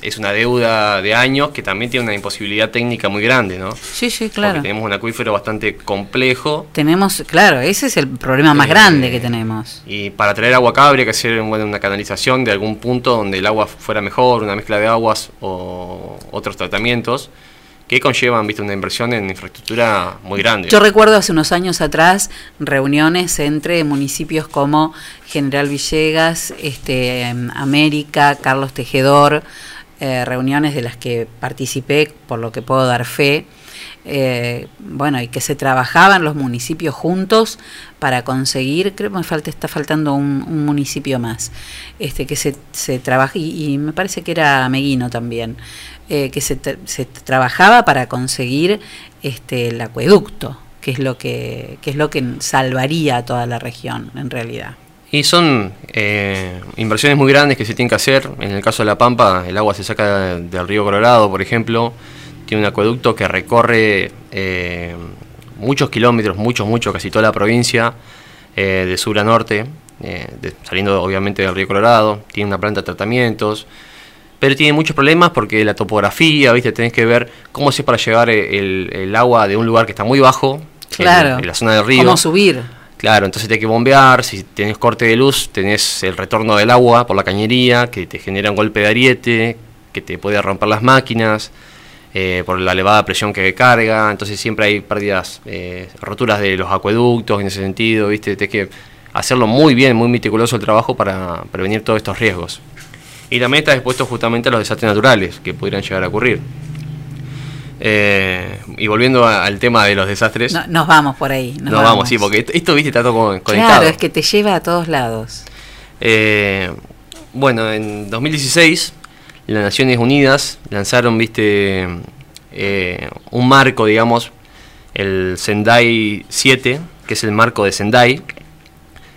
Es una deuda de años que también tiene una imposibilidad técnica muy grande, ¿no? Sí, sí, claro. Porque tenemos un acuífero bastante complejo Tenemos, claro, ese es el problema más Eh, grande que tenemos. y para traer agua acá habría que hacer bueno, una canalización de algún punto donde el agua fuera mejor, una mezcla de aguas o otros tratamientos que conllevan viste, una inversión en infraestructura muy grande. Yo recuerdo hace unos años atrás reuniones entre municipios como General Villegas, este, em, América, Carlos Tejedor, eh, reuniones de las que participé, por lo que puedo dar fe. Eh, bueno, y que se trabajaban los municipios juntos para conseguir, creo que me falta, está faltando un, un municipio más, este que se, se trabaja, y, me parece que era Meguino también, eh, que se, se trabajaba para conseguir este el acueducto, que es lo que, que es lo que salvaría a toda la región en realidad. Y son eh, inversiones muy grandes que se tienen que hacer. En el caso de La Pampa, el agua se saca del río Colorado, por ejemplo. Tiene un acueducto que recorre eh, muchos kilómetros, muchos, muchos, casi toda la provincia, eh, de sur a norte, eh, de- saliendo obviamente del río Colorado. Tiene una planta de tratamientos. pero tiene muchos problemas porque la topografía, ¿viste? Tenés que ver cómo haces para llevar el, el agua de un lugar que está muy bajo, en- Claro. en, la zona del río. ¿Cómo subir? Claro, entonces tenés que bombear, si tenés corte de luz, tenés el retorno del agua por la cañería, que te genera un golpe de ariete, que te puede romper las máquinas, eh, por la elevada presión que carga, entonces siempre hay pérdidas, eh, roturas de los acueductos en ese sentido, ¿viste? Tenés que hacerlo muy bien, muy meticuloso el trabajo para prevenir todos estos riesgos. Y también está expuesto justamente a los desastres naturales que pudieran llegar a ocurrir. Eh, y volviendo a- al tema de los desastres, No, nos vamos por ahí. Nos, nos vamos, sí, porque esto- esto, viste, está todo con- conectado. Claro, es que te lleva a todos lados. Eh, bueno, en 2016 las Naciones Unidas lanzaron, viste, eh, un marco, digamos, el Sendai 7, que es el marco de Sendai,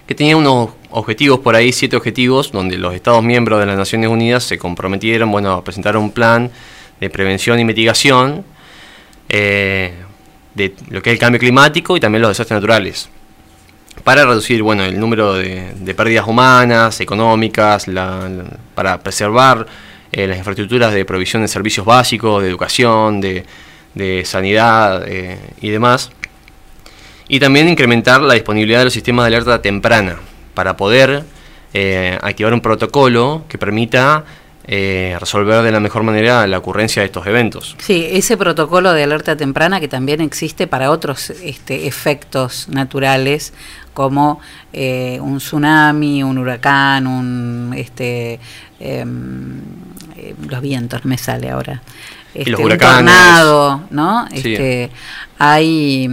que tenía unos objetivos por ahí, siete objetivos, donde los Estados miembros de las Naciones Unidas se comprometieron, bueno, a presentar un plan de prevención y mitigación eh, de lo que es el cambio climático y también los desastres naturales para reducir bueno el número de, de pérdidas humanas, económicas, la- la- para preservar eh, las infraestructuras de provisión de servicios básicos, de educación, de, de sanidad eh, y demás. Y también incrementar la disponibilidad de los sistemas de alerta temprana para poder eh, activar un protocolo que permita resolver de la mejor manera la ocurrencia de estos eventos. Sí, ese protocolo de alerta temprana que también existe para otros este, efectos naturales como un tsunami, un huracán, un este em, eh, los vientos me sale ahora. Este, los un huracanes. tornado, ¿no? Sí. Este, hay,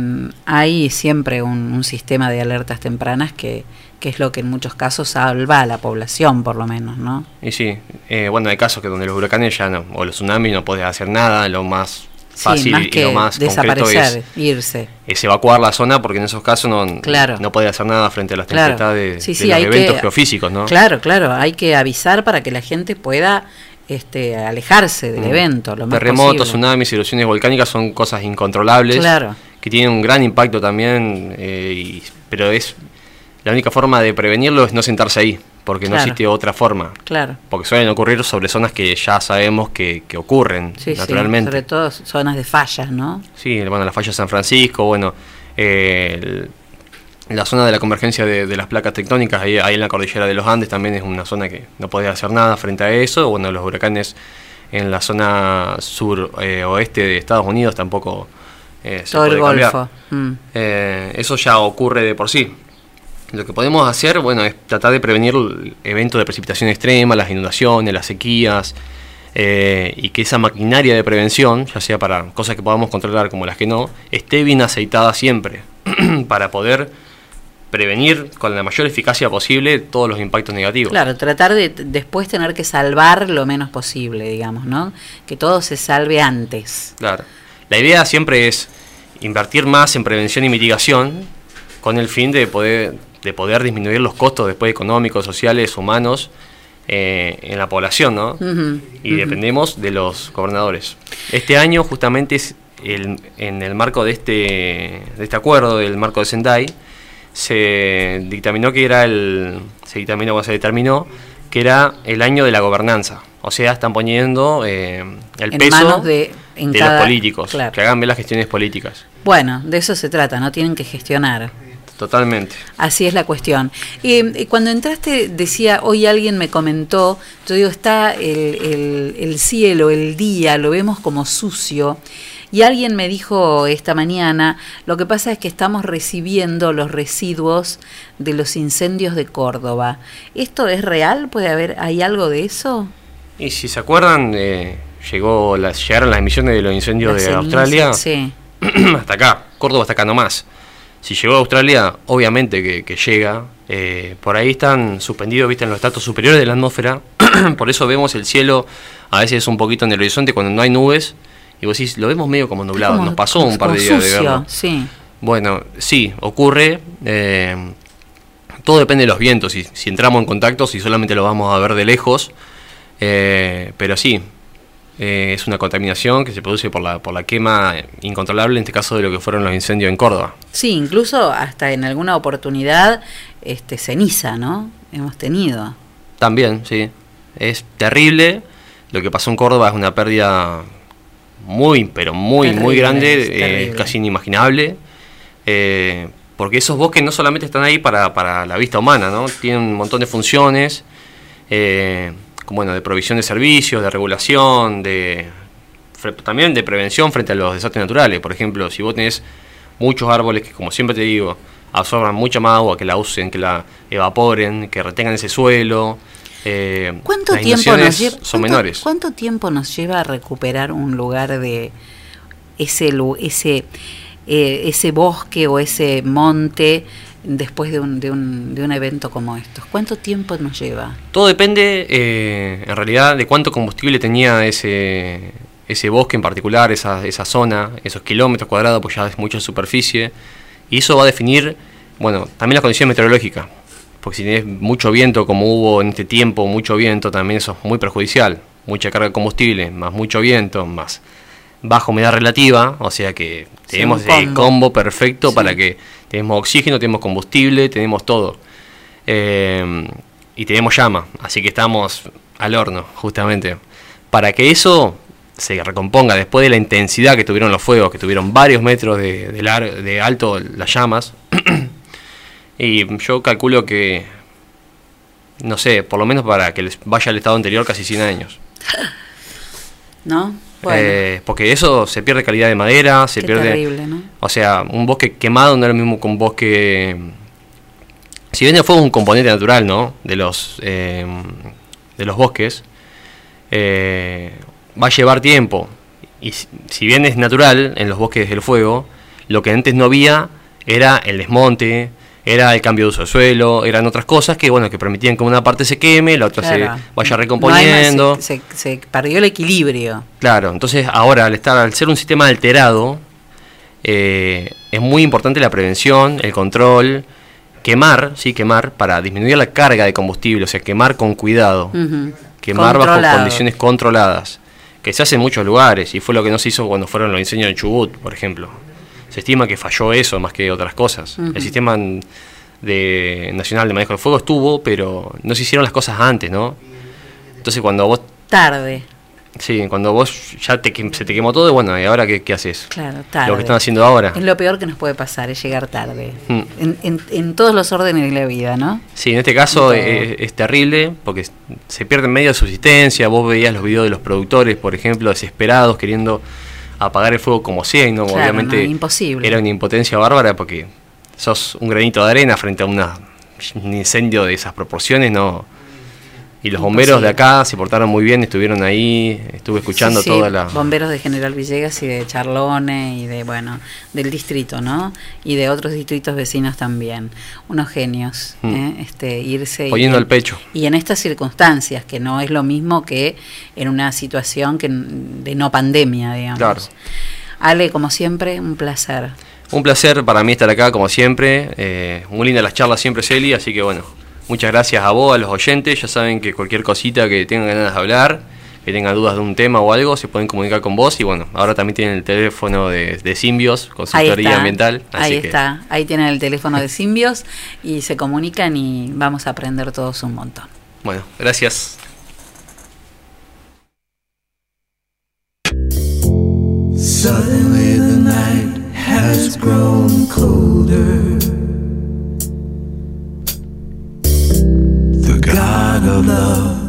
hay siempre un, un sistema de alertas tempranas que, que es lo que en muchos casos salva a la población, por lo menos, ¿no? Y sí, eh, bueno, hay casos que donde los huracanes ya no, o los tsunamis no podés hacer nada, lo más fácil sí, más y lo más desaparecer, es, irse. es evacuar la zona porque en esos casos no, Claro. no podés hacer nada frente a las Claro. tempestades Sí, de sí, los eventos que- geofísicos, ¿no? Claro, claro, hay que avisar para que la gente pueda este, alejarse del Mm. evento lo más Terremotos, posible. tsunamis, erupciones volcánicas son cosas incontrolables Claro. que tienen un gran impacto también, eh, y- pero es la única forma de prevenirlo es no sentarse ahí, porque no existe otra forma. Claro. Porque suelen ocurrir sobre zonas que ya sabemos que, que ocurren Sí, sí, naturalmente. sobre todo zonas de fallas, ¿no? Sí, bueno, la falla de San Francisco, bueno, eh, el- la zona de la convergencia de, de las placas tectónicas, ahí, ahí en la cordillera de los Andes también es una zona que no podía hacer nada frente a eso. Bueno, los huracanes en la zona sur eh, oeste de Estados Unidos tampoco eh, se Todo el puede. Golfo. Mm. Eh, eso ya ocurre de por sí. Lo que podemos hacer, bueno, es tratar de prevenir el evento de precipitación extrema, las inundaciones, las sequías, eh, y que esa maquinaria de prevención, ya sea para cosas que podamos controlar como las que no, esté bien aceitada siempre, para poder prevenir con la mayor eficacia posible todos los impactos negativos. Claro, tratar de después tener que salvar lo menos posible, digamos, ¿no? Que todo se salve antes. Claro. La idea siempre es invertir más en prevención y mitigación con el fin de poder, de poder disminuir los costos después económicos, sociales, humanos eh, en la población, ¿no? Y dependemos de los gobernadores. Este año justamente es el- en el marco de este, de este acuerdo, del marco de Sendai, se dictaminó que era el se dictaminó bueno, se determinó que era el año de la gobernanza o sea están poniendo eh, el En peso manos de- en de cada- los políticos claro. que hagan bien las gestiones políticas Bueno, de eso se trata, no tienen que gestionar. totalmente Así es la cuestión. Eh, eh, cuando entraste, decía, hoy alguien me comentó, yo digo, está el, el- el cielo, el día, lo vemos como sucio. Y alguien me dijo esta mañana, lo que pasa es que estamos recibiendo los residuos de los incendios de Córdoba. ¿Esto es real? ¿Puede haber, hay algo de eso? y si se acuerdan eh, llegó las llegaron las emisiones de los incendios Las de Australia Sí. hasta acá, Córdoba hasta acá nomás. Si llegó a Australia, obviamente que, que llega. Eh, por ahí están suspendidos, viste, en los estratos superiores de la atmósfera. por eso vemos el cielo a veces un poquito en el horizonte cuando no hay nubes. Y vos decís, lo vemos medio como nublado. Como- Nos pasó como- un par de días de verlo. Sí. Bueno, sí, ocurre. eh, todo depende de los vientos. Si, si entramos en contacto, si solamente lo vamos a ver de lejos. eh, pero sí, eh, es una contaminación que se produce por la, por la quema incontrolable, en este caso de lo que fueron los incendios en Córdoba. Sí, incluso hasta en alguna oportunidad este ceniza, ¿no? Hemos tenido. También, sí. Es terrible Lo que pasó en Córdoba es una pérdida muy, pero muy, muy grande, eh, casi inimaginable. eh, porque esos bosques no solamente están ahí para, para la vista humana, ¿no? Tienen un montón de funciones, eh, como, bueno, de provisión de servicios, de regulación, de también de prevención frente a los desastres naturales. Por ejemplo, si vos tenés muchos árboles que, como siempre te digo, absorban mucha más agua, que la usen, que la evaporen, que retengan ese suelo. Eh, ¿Cuánto las tiempo nos lleva? Son cuánto- menores. ¿Cuánto tiempo nos lleva a recuperar un lugar de ese lu- ese eh, ese bosque o ese monte después de un, de un de un evento como estos? ¿Cuánto tiempo nos lleva? Todo depende, eh, en realidad, de cuánto combustible tenía ese, ese bosque en particular, esa, esa zona, esos kilómetros cuadrados, pues ya es mucha superficie. Y eso va a definir, bueno, también las condiciones meteorológicas. Porque si tienes mucho viento, como hubo en este tiempo, mucho viento, también eso es muy perjudicial. Mucha carga de combustible, más mucho viento, más baja humedad relativa, o sea que tenemos el combo. perfecto para que tenemos oxígeno, tenemos combustible, tenemos todo. Eh, y tenemos llama, así que estamos al horno, justamente. Para que eso se recomponga después de la intensidad que tuvieron los fuegos, que tuvieron varios metros de, de lar- de alto las llamas, y yo calculo que, no sé, por lo menos para que les vaya al estado anterior casi 100 años. ¿No? Bueno, Eh, porque eso se pierde calidad de madera, se qué pierde... terrible, ¿no? O sea, un bosque quemado no es lo mismo que un bosque... Si bien el fuego es un componente natural, ¿no? De los, eh, de los bosques, eh, va a llevar tiempo. Y si, si bien es natural en los bosques del fuego, lo que antes no había era el desmonte, era el cambio de uso de suelo, eran otras cosas que, bueno, que permitían que una parte se queme, la otra Claro. se vaya recomponiendo. se, se- se perdió el equilibrio. Claro, entonces ahora al estar al ser un sistema alterado, eh, es muy importante la prevención, el control, quemar, sí, quemar para disminuir la carga de combustible, o sea, quemar con cuidado, quemar bajo condiciones controladas, que se hace en muchos lugares y fue lo que no se hizo cuando fueron los incendios de Chubut, por ejemplo. Se estima que falló eso más que otras cosas. El sistema de nacional de manejo del fuego estuvo, pero no se hicieron las cosas antes, ¿no? Entonces cuando vos Tarde, Sí, cuando vos ya te, se te quemó todo, bueno, ¿y ahora qué, qué haces? claro, tarde. Lo que están haciendo ahora. Es lo peor que nos puede pasar, es llegar tarde. Mm. En, en- en todos los órdenes de la vida, ¿no? Sí, en este caso es, es terrible porque se pierde medio de subsistencia. Vos veías los videos de los productores, por ejemplo, desesperados, queriendo apagar el fuego como sea y no, Claro, obviamente no, imposible. era una impotencia bárbara porque sos un granito de arena frente a una, un incendio de esas proporciones, no. Y los bomberos de acá se portaron muy bien, estuvieron ahí, estuve escuchando Sí, sí, toda la... Bomberos de General Villegas y de Charlone y de, bueno, del distrito, ¿no? Y de otros distritos vecinos también. Unos genios, Mm. ¿eh? este, irse... Poniendo el pecho. Y en estas circunstancias, que no es lo mismo que en una situación que de no pandemia, digamos. Claro. Ale, como siempre, un placer. Un placer para mí estar acá, como siempre. Eh, muy lindas las charlas siempre, Celi. Así que bueno, muchas gracias a vos, a los oyentes. Ya saben que cualquier cosita que tengan ganas de hablar, que tengan dudas de un tema o algo, se pueden comunicar con vos. Y bueno, ahora también tienen el teléfono de, de Simbios, consultoría está, ambiental. Así ahí que, está, ahí tienen el teléfono de Simbios y se comunican y vamos a aprender todos un montón. Bueno, gracias. Suddenly the night has grown colder. God of love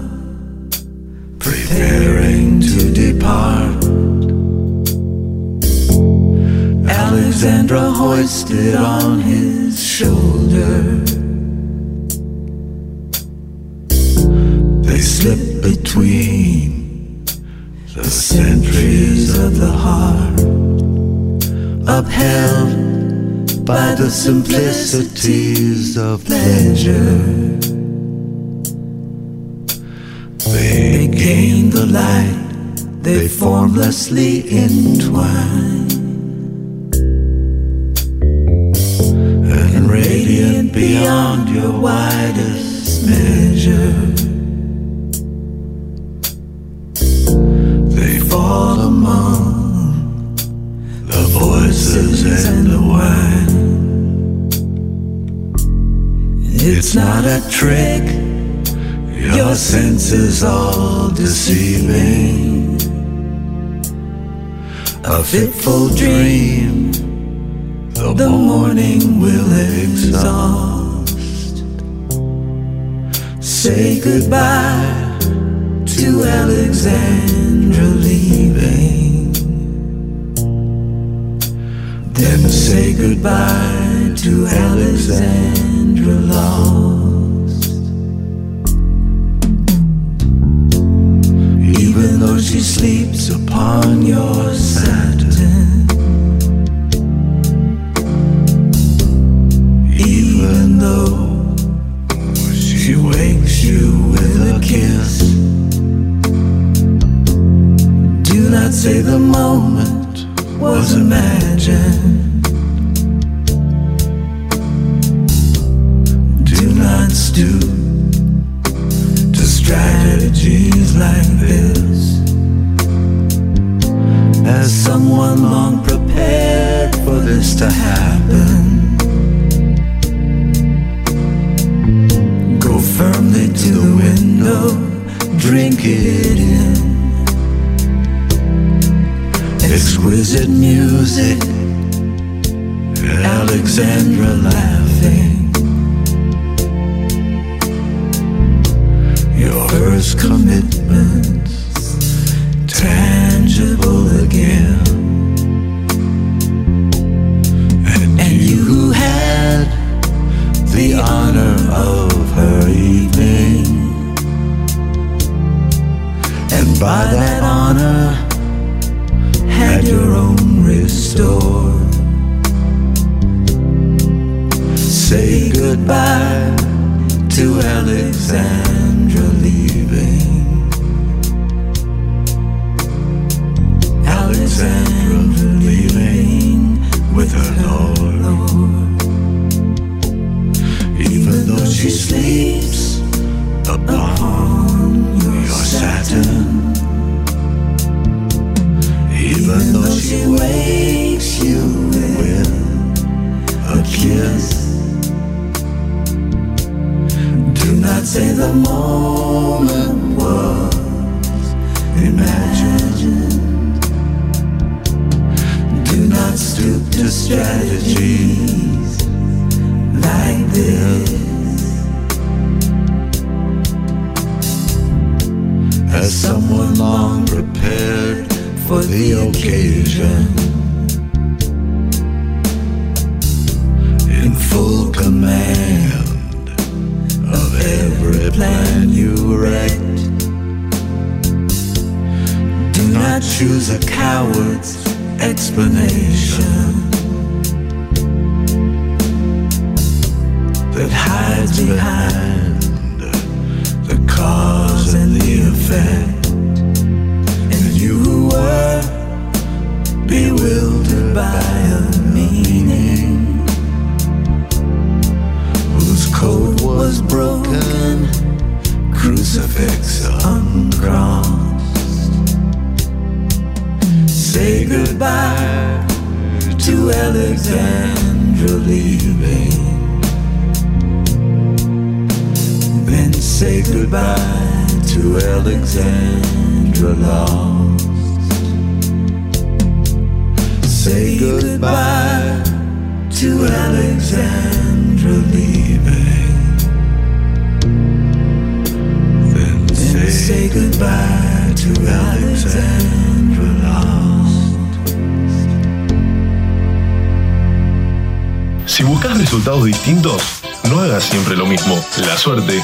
preparing to depart. Alexandra hoisted on his shoulder. They slip between the centuries of the heart, upheld by the simplicities of pleasure. Gain the light, they formlessly entwine, and radiant beyond your widest measure. They fall among the voices and the wine. It's not a trick, Your senses all deceiving. A fitful dream. The morning will exhaust. Say goodbye to Alexandra leaving. Then say goodbye to Alexandra lost. She sleeps upon your satin. Even though she wakes you with a kiss. Do not say the moment was imagined. Do not stoop to strategies like this. As someone long prepared for this to happen. Go firmly to the window, drink it in. Exquisite music, Alexandra laughing. Your first commitments, tangible again. And you who had the honor of her evening. And by that honor, had your own restored. Say goodbye to Alexandra leaving. Alexandra leaving with her Lord. Even though she sleeps upon your satin. Even though she wakes you with a kiss. Do not say the moment was imagined. To strategies like this. As someone long prepared for the occasion. In full command of every plan you wrecked. Do not choose a coward's explanation hides behind the cause and the effect. And you who were bewildered by a meaning whose code was broken, crucifix uncrossed. Say goodbye to Alexandra leaving. Say goodbye to Alexandra lost. Say goodbye to Alexandra leaving. Then say, say goodbye to Alexandra lost. Si buscas resultados distintos, no hagas siempre lo mismo. La suerte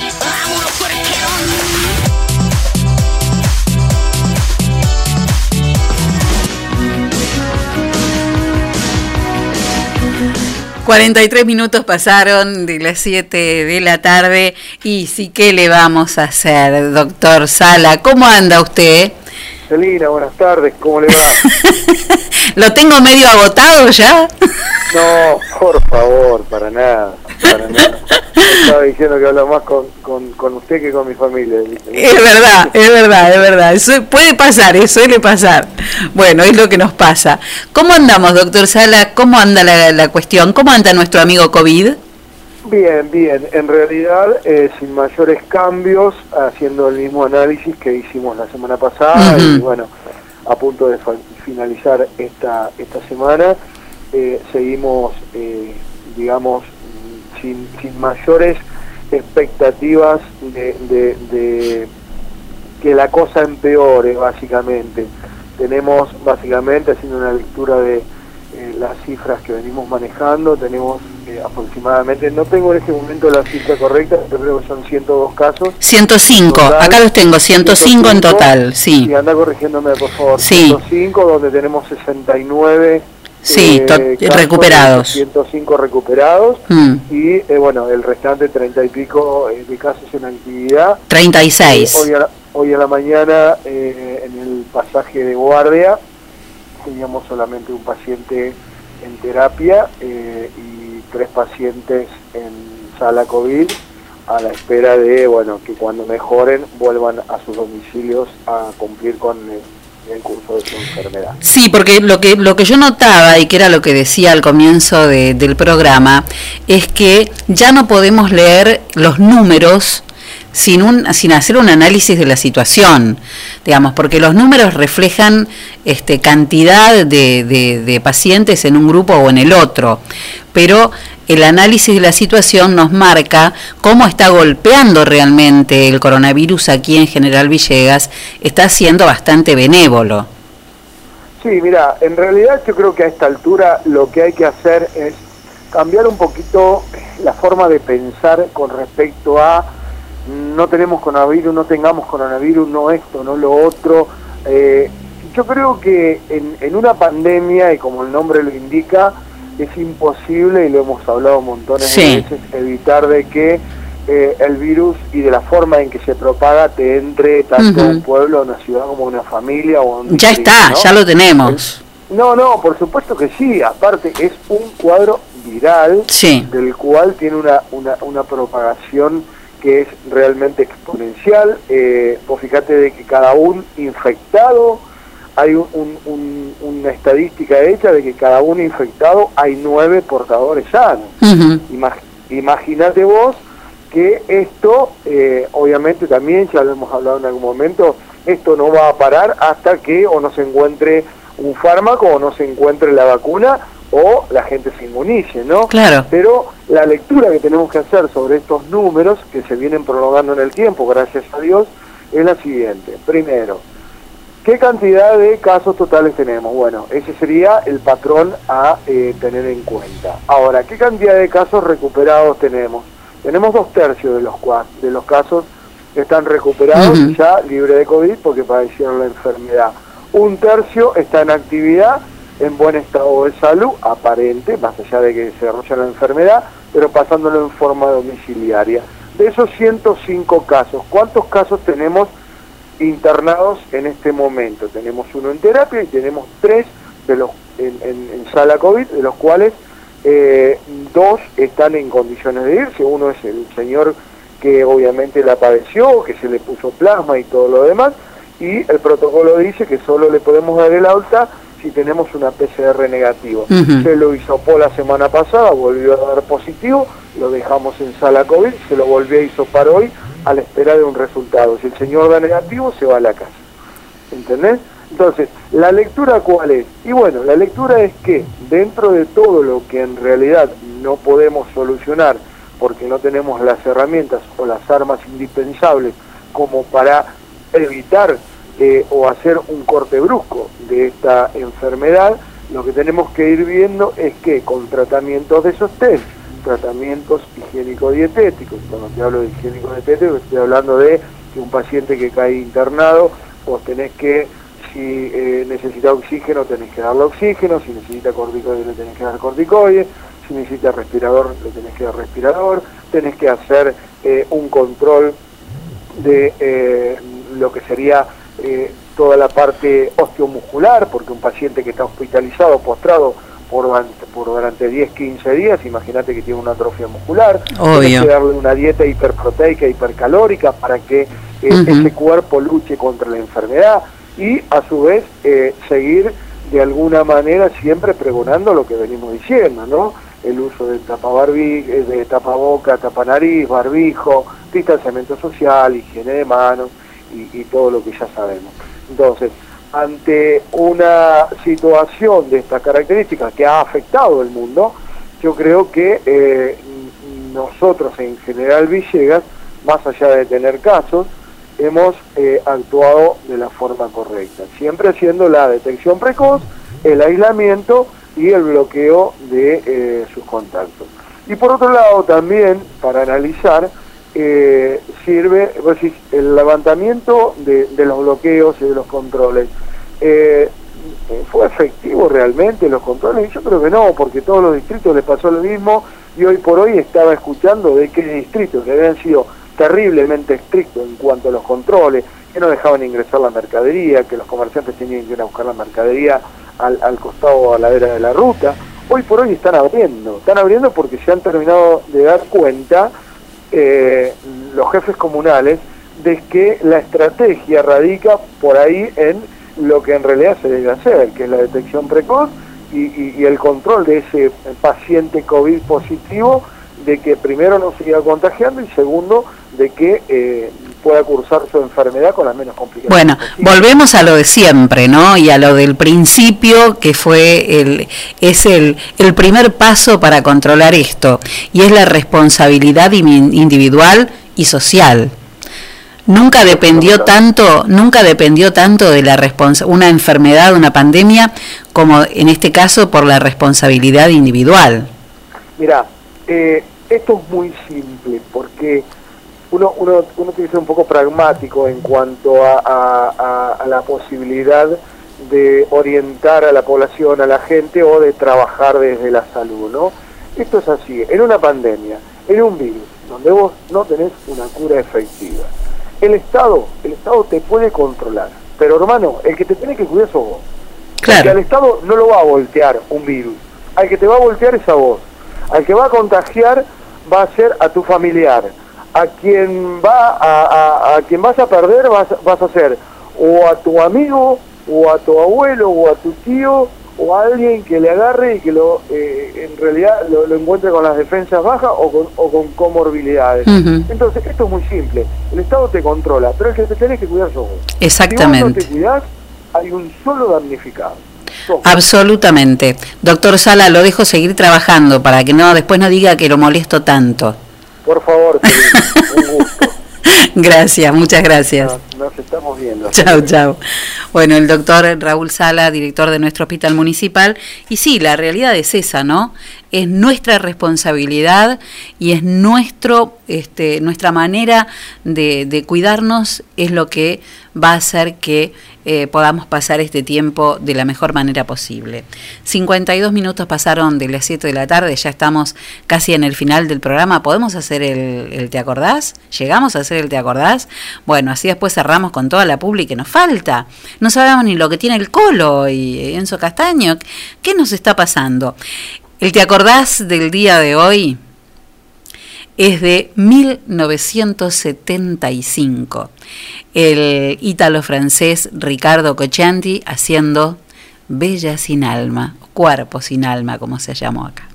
43 minutos pasaron de las 7 de la tarde y sí que le vamos a hacer, doctor Sala. ¿Cómo anda usted? Marcelina, buenas tardes, ¿cómo le va? ¿Lo tengo medio agotado ya? No, por favor, para nada, para nada. Estaba diciendo que hablo más con, con, con usted que con mi familia. Es verdad, es verdad, es verdad. Eso puede pasar, eh, suele pasar. Bueno, es lo que nos pasa. ¿Cómo andamos, doctor Sala? ¿Cómo anda la, la cuestión? ¿Cómo anda nuestro amigo COVID? Bien, bien. En realidad, eh, sin mayores cambios, haciendo el mismo análisis que hicimos la semana pasada y bueno, a punto de finalizar esta, esta semana, eh, seguimos, eh, digamos, sin, sin mayores expectativas de, de- de que la cosa empeore, básicamente. Tenemos, básicamente, haciendo una lectura de eh, las cifras que venimos manejando, tenemos eh, aproximadamente, no tengo en este momento la cifra correcta, pero creo que son 102 casos. 105, Total. acá los tengo, 105 en total, sí. Y anda corrigiéndome, por favor. Sí. 105, donde tenemos 69 Sí, eh, recuperados. 105 recuperados Mm. y eh, bueno, el restante 30 y pico eh, de casos en actividad. 36. Eh, hoy, a la, hoy a la mañana eh, en el pasaje de guardia teníamos solamente un paciente en terapia eh, y tres pacientes en sala COVID a la espera de bueno que cuando mejoren vuelvan a sus domicilios a cumplir con el, curso de su enfermedad. Sí, porque lo que, lo que yo notaba y que era lo que decía al comienzo de- del programa es que ya no podemos leer los números sin, un, sin hacer un análisis de la situación, digamos, porque los números reflejan este, cantidad de, de- de pacientes en un grupo o en el otro, pero el análisis de la situación nos marca cómo está golpeando realmente el coronavirus aquí en General Villegas, está siendo bastante benévolo. Sí, mira, en realidad yo creo que a esta altura lo que hay que hacer es cambiar un poquito la forma de pensar con respecto a no tenemos coronavirus, no tengamos coronavirus, no esto, no lo otro. Eh, yo creo que en, en una pandemia, y como el nombre lo indica, es imposible, y lo hemos hablado montones Sí. de veces, evitar de que eh, el virus y de la forma en que se propaga te entre tanto a un pueblo, a una ciudad como a una familia o a un Ya está, ¿no? ya lo tenemos. No, no, por supuesto que sí. Aparte, es un cuadro viral Sí. del cual tiene una, una, una propagación que es realmente exponencial. Eh, vos fíjate de que cada un infectado, hay un- un- un- una estadística hecha de que cada un infectado hay nueve portadores sanos. Imag- Imagínate vos que esto, eh, obviamente también, ya lo hemos hablado en algún momento, esto no va a parar hasta que o no se encuentre un fármaco o no se encuentre la vacuna o la gente se inmunice, ¿no? Claro. Pero la lectura que tenemos que hacer sobre estos números que se vienen prolongando en el tiempo, gracias a Dios, es la siguiente. Primero, ¿Qué cantidad de casos totales tenemos? Bueno, ese sería el patrón a eh, tener en cuenta. Ahora, ¿qué cantidad de casos recuperados tenemos? Tenemos dos tercios de los, de los casos que están recuperados Ujú. ya libre de COVID porque padecieron la enfermedad. Un tercio está en actividad, en buen estado de salud, aparente, más allá de que se desarrolla la enfermedad, pero pasándolo en forma domiciliaria. De esos 105 casos, ¿cuántos casos tenemos internados en este momento. Tenemos uno en terapia y tenemos tres de los en, sala COVID, de los cuales eh, dos están en condiciones de irse. Uno es el señor que obviamente la padeció, que se le puso plasma y todo lo demás, y el protocolo dice que solo le podemos dar el alta si tenemos una PCR negativo. Ujú. Se lo hisopó la semana pasada, volvió a dar positivo, lo dejamos en sala COVID, se lo volvió a hisopar hoy a la espera de un resultado. Si el señor da negativo, se va a la casa. ¿Entendés? Entonces, ¿la lectura cuál es? Y bueno, la lectura es que dentro de todo lo que en realidad no podemos solucionar porque no tenemos las herramientas o las armas indispensables como para evitar eh, o hacer un corte brusco de esta enfermedad, lo que tenemos que ir viendo es que con tratamientos de sostén, tratamientos higiénico-dietéticos, cuando te hablo de higiénico-dietético estoy hablando de que un paciente que cae internado, vos tenés que, si eh, necesita oxígeno, tenés que darle oxígeno, si necesita corticoide, le tenés que dar corticoide, si necesita respirador, le tenés que dar respirador, tenés que hacer eh, un control de lo que sería eh, toda la parte osteomuscular, porque un paciente que está hospitalizado, postrado por durante, por durante 10, 15 días, imagínate que tiene una atrofia muscular. Tienes que darle una dieta hiperproteica, hipercalórica para que eh, ese cuerpo luche contra la enfermedad y a su vez eh, seguir de alguna manera siempre pregonando lo que venimos diciendo, ¿no? El uso de tapabarbi, de tapaboca, tapanariz, barbijo, distanciamiento social, higiene de manos y, y todo lo que ya sabemos. Entonces, ante una situación de estas características que ha afectado el mundo, yo creo que eh, nosotros en general Villegas, más allá de tener casos, hemos eh, actuado de la forma correcta, siempre haciendo la detección precoz, el aislamiento y el bloqueo de eh, sus contactos. Y por otro lado también, para analizar, eh, sirve decís, el levantamiento de, los bloqueos y de los controles. Eh, ¿Fue efectivo realmente los controles? Yo creo que no, porque todos los distritos les pasó lo mismo y hoy por hoy estaba escuchando de que distritos que habían sido terriblemente estrictos en cuanto a los controles, que no dejaban ingresar la mercadería, que los comerciantes tenían que ir a buscar la mercadería al, al costado a la vera de la ruta, hoy por hoy están abriendo, están abriendo porque se han terminado de dar cuenta eh, los jefes comunales de que la estrategia radica por ahí en lo que en realidad se debe hacer, que es la detección precoz y, el control de ese paciente COVID positivo, de que primero no siga contagiando y segundo, de que eh, pueda cursar su enfermedad con las menos complicaciones. Bueno, volvemos a lo de siempre, ¿no? Y a lo del principio, que fue el, es el, el primer paso para controlar esto, y es la responsabilidad in- individual y social. Nunca dependió tanto, nunca dependió tanto de la responsa una enfermedad, una pandemia, como en este caso por la responsabilidad individual. Mira, eh, esto es muy simple porque uno, uno, uno tiene que ser un poco pragmático en cuanto a, a- a- a la posibilidad de orientar a la población, a la gente o de trabajar desde la salud, ¿no? Esto es así, en una pandemia, en un virus, donde vos no tenés una cura efectiva, el Estado, el Estado te puede controlar, pero hermano, el que te tiene que cuidar sos vos. Porque al Estado no lo va a voltear un virus. Al que te va a voltear es a vos. Al que va a contagiar va a ser a tu familiar. A quien va a, a- a quien vas a perder vas, vas a ser o a tu amigo, o a tu abuelo, o a tu tío, o a alguien que le agarre y que lo eh, en realidad lo, lo encuentre con las defensas bajas o con, o con comorbilidades. Entonces, esto es muy simple. El Estado te controla, pero el que te tenés que cuidar vos. Exactamente. Si vos no te cuidás, hay un solo damnificado. Absolutamente. Doctor Sala, lo dejo seguir trabajando para que no después no diga que lo molesto tanto. Por favor, querido, un gusto. Gracias, muchas gracias. Nos estamos viendo. Chao, chao. Bueno, el doctor Raúl Sala, director de nuestro hospital municipal. Y sí, la realidad es esa, ¿no? Es nuestra responsabilidad y es nuestro, este, nuestra manera de, de cuidarnos es lo que va a hacer que eh, podamos pasar este tiempo de la mejor manera posible. 52 minutos pasaron de las 7 de la tarde, ya estamos casi en el final del programa. ¿Podemos hacer el, el Te acordás? ¿Llegamos a hacer el Te acordás? Bueno, así después cerramos con toda la publi que nos falta. No sabemos ni lo que tiene el Colo y Enzo Castaño. ¿Qué nos está pasando? El Te acordás del día de hoy es de 1975. El ítalo-francés Ricardo Coccianti haciendo Bella sin alma, Cuerpo sin alma, como se llamó acá.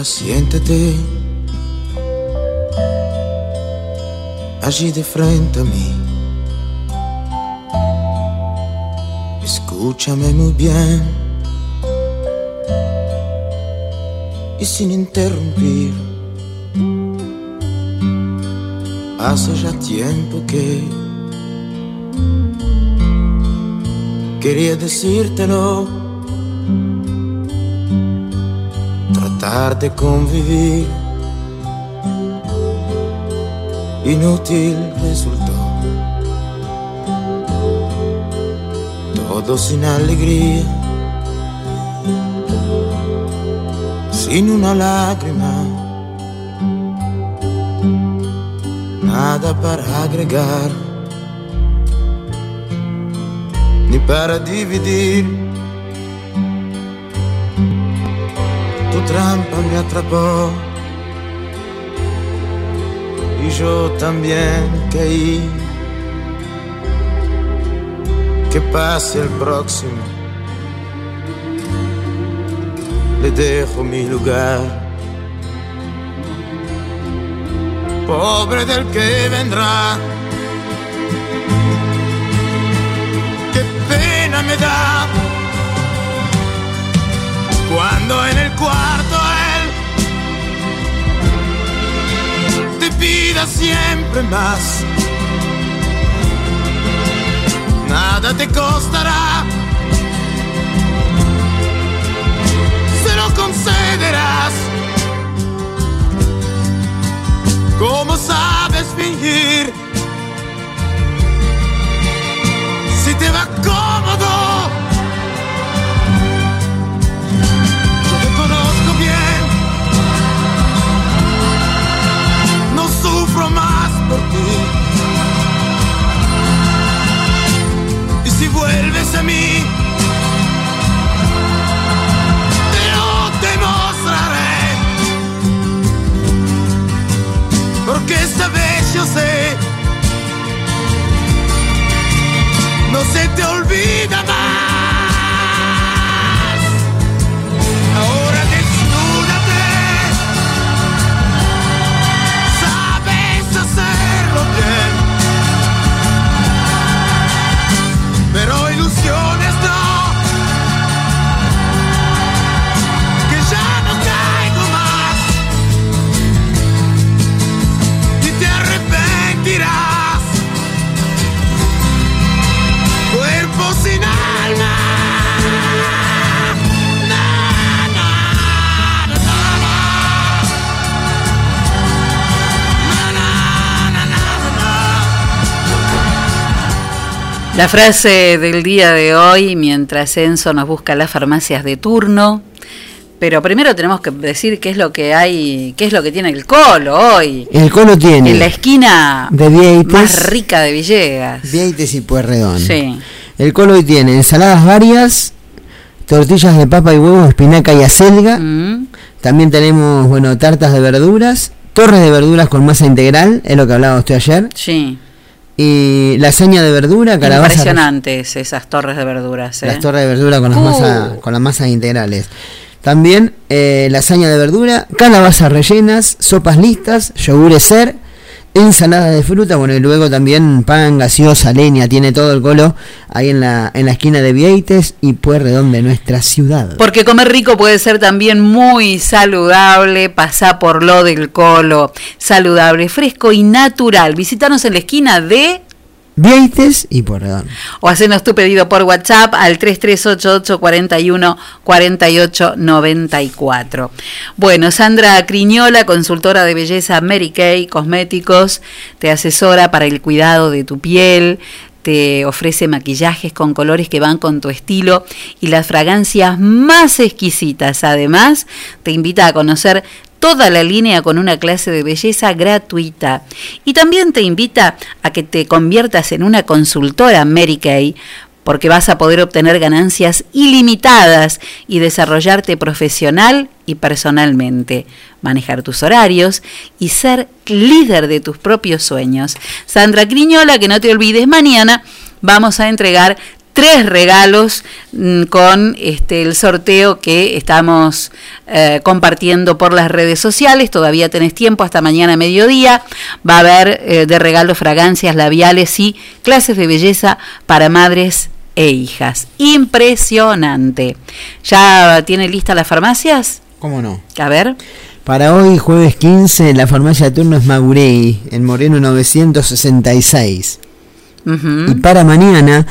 Ahora siéntate allí de frente a mí. Escúchame muy bien y sin interrumpir. Hace ya tiempo que quería decírtelo, tratar de convivir, inútil resultó. Todo sin alegría, sin una lágrima. nada para agregar, ni para dividir. Trampa me atrapó y yo también caí. Que pase el próximo, le dejo mi lugar. pobre del que vendrá. Qué pena me da cuando en el cuarto él te pida siempre más. Nada te costará, se lo concederás. ¿Cómo sabes fingir? Si te va cómodo. Vuelves a mí, te lo demostraré. porque esta vez yo sé, no se te olvida. La frase del día de hoy, mientras Enzo nos busca las farmacias de turno. Pero primero tenemos que decir qué es lo que hay, qué es lo que tiene el colo hoy. El colo tiene En la esquina de Vieites, más rica de Villegas. Vieites y Pueyrredón. Sí. El colo hoy tiene ensaladas varias, tortillas de papa y huevo, espinaca y acelga. Mm. También tenemos, bueno, tartas de verduras, torres de verduras con masa integral, es lo que hablaba usted ayer. Sí. Y lasaña de verdura, calabaza. Impresionantes esas torres de verduras. ¿eh? Las torres de verdura con las, Uh. masa- con las masas integrales. También eh, lasaña de verdura, calabazas rellenas, sopas listas, yogures ser, ensalada de fruta, bueno, y luego también pan, gaseosa, leña, tiene todo el colo ahí en la, en la esquina de Vieites y Pueyrredón de nuestra ciudad. Porque comer rico puede ser también muy saludable, pasá por lo del colo, saludable, fresco y natural. Visítanos en la esquina de Vieites y Pueyrredón. o hacenos tu pedido por WhatsApp al 3388 41 48 94. Bueno, Sandra Criñola, consultora de belleza Mary Kay Cosméticos, te asesora para el cuidado de tu piel, te ofrece maquillajes con colores que van con tu estilo y las fragancias más exquisitas. Además, te invita a conocer toda la línea con una clase de belleza gratuita. Y también te invita a que te conviertas en una consultora Mary Kay porque vas a poder obtener ganancias ilimitadas y desarrollarte profesional y personalmente, manejar tus horarios y ser líder de tus propios sueños. Sandra Criñola, que no te olvides, mañana vamos a entregar tres regalos mm, con este el sorteo que estamos eh, compartiendo por las redes sociales. Todavía tenés tiempo hasta mañana a mediodía. Va a haber eh, de regalo fragancias labiales y clases de belleza para madres e hijas. Impresionante. ¿Ya tiene lista las farmacias? ¿Cómo no? A ver. Para hoy, jueves 15, la farmacia de turno es Magurey, en Moreno 966. Y para mañana,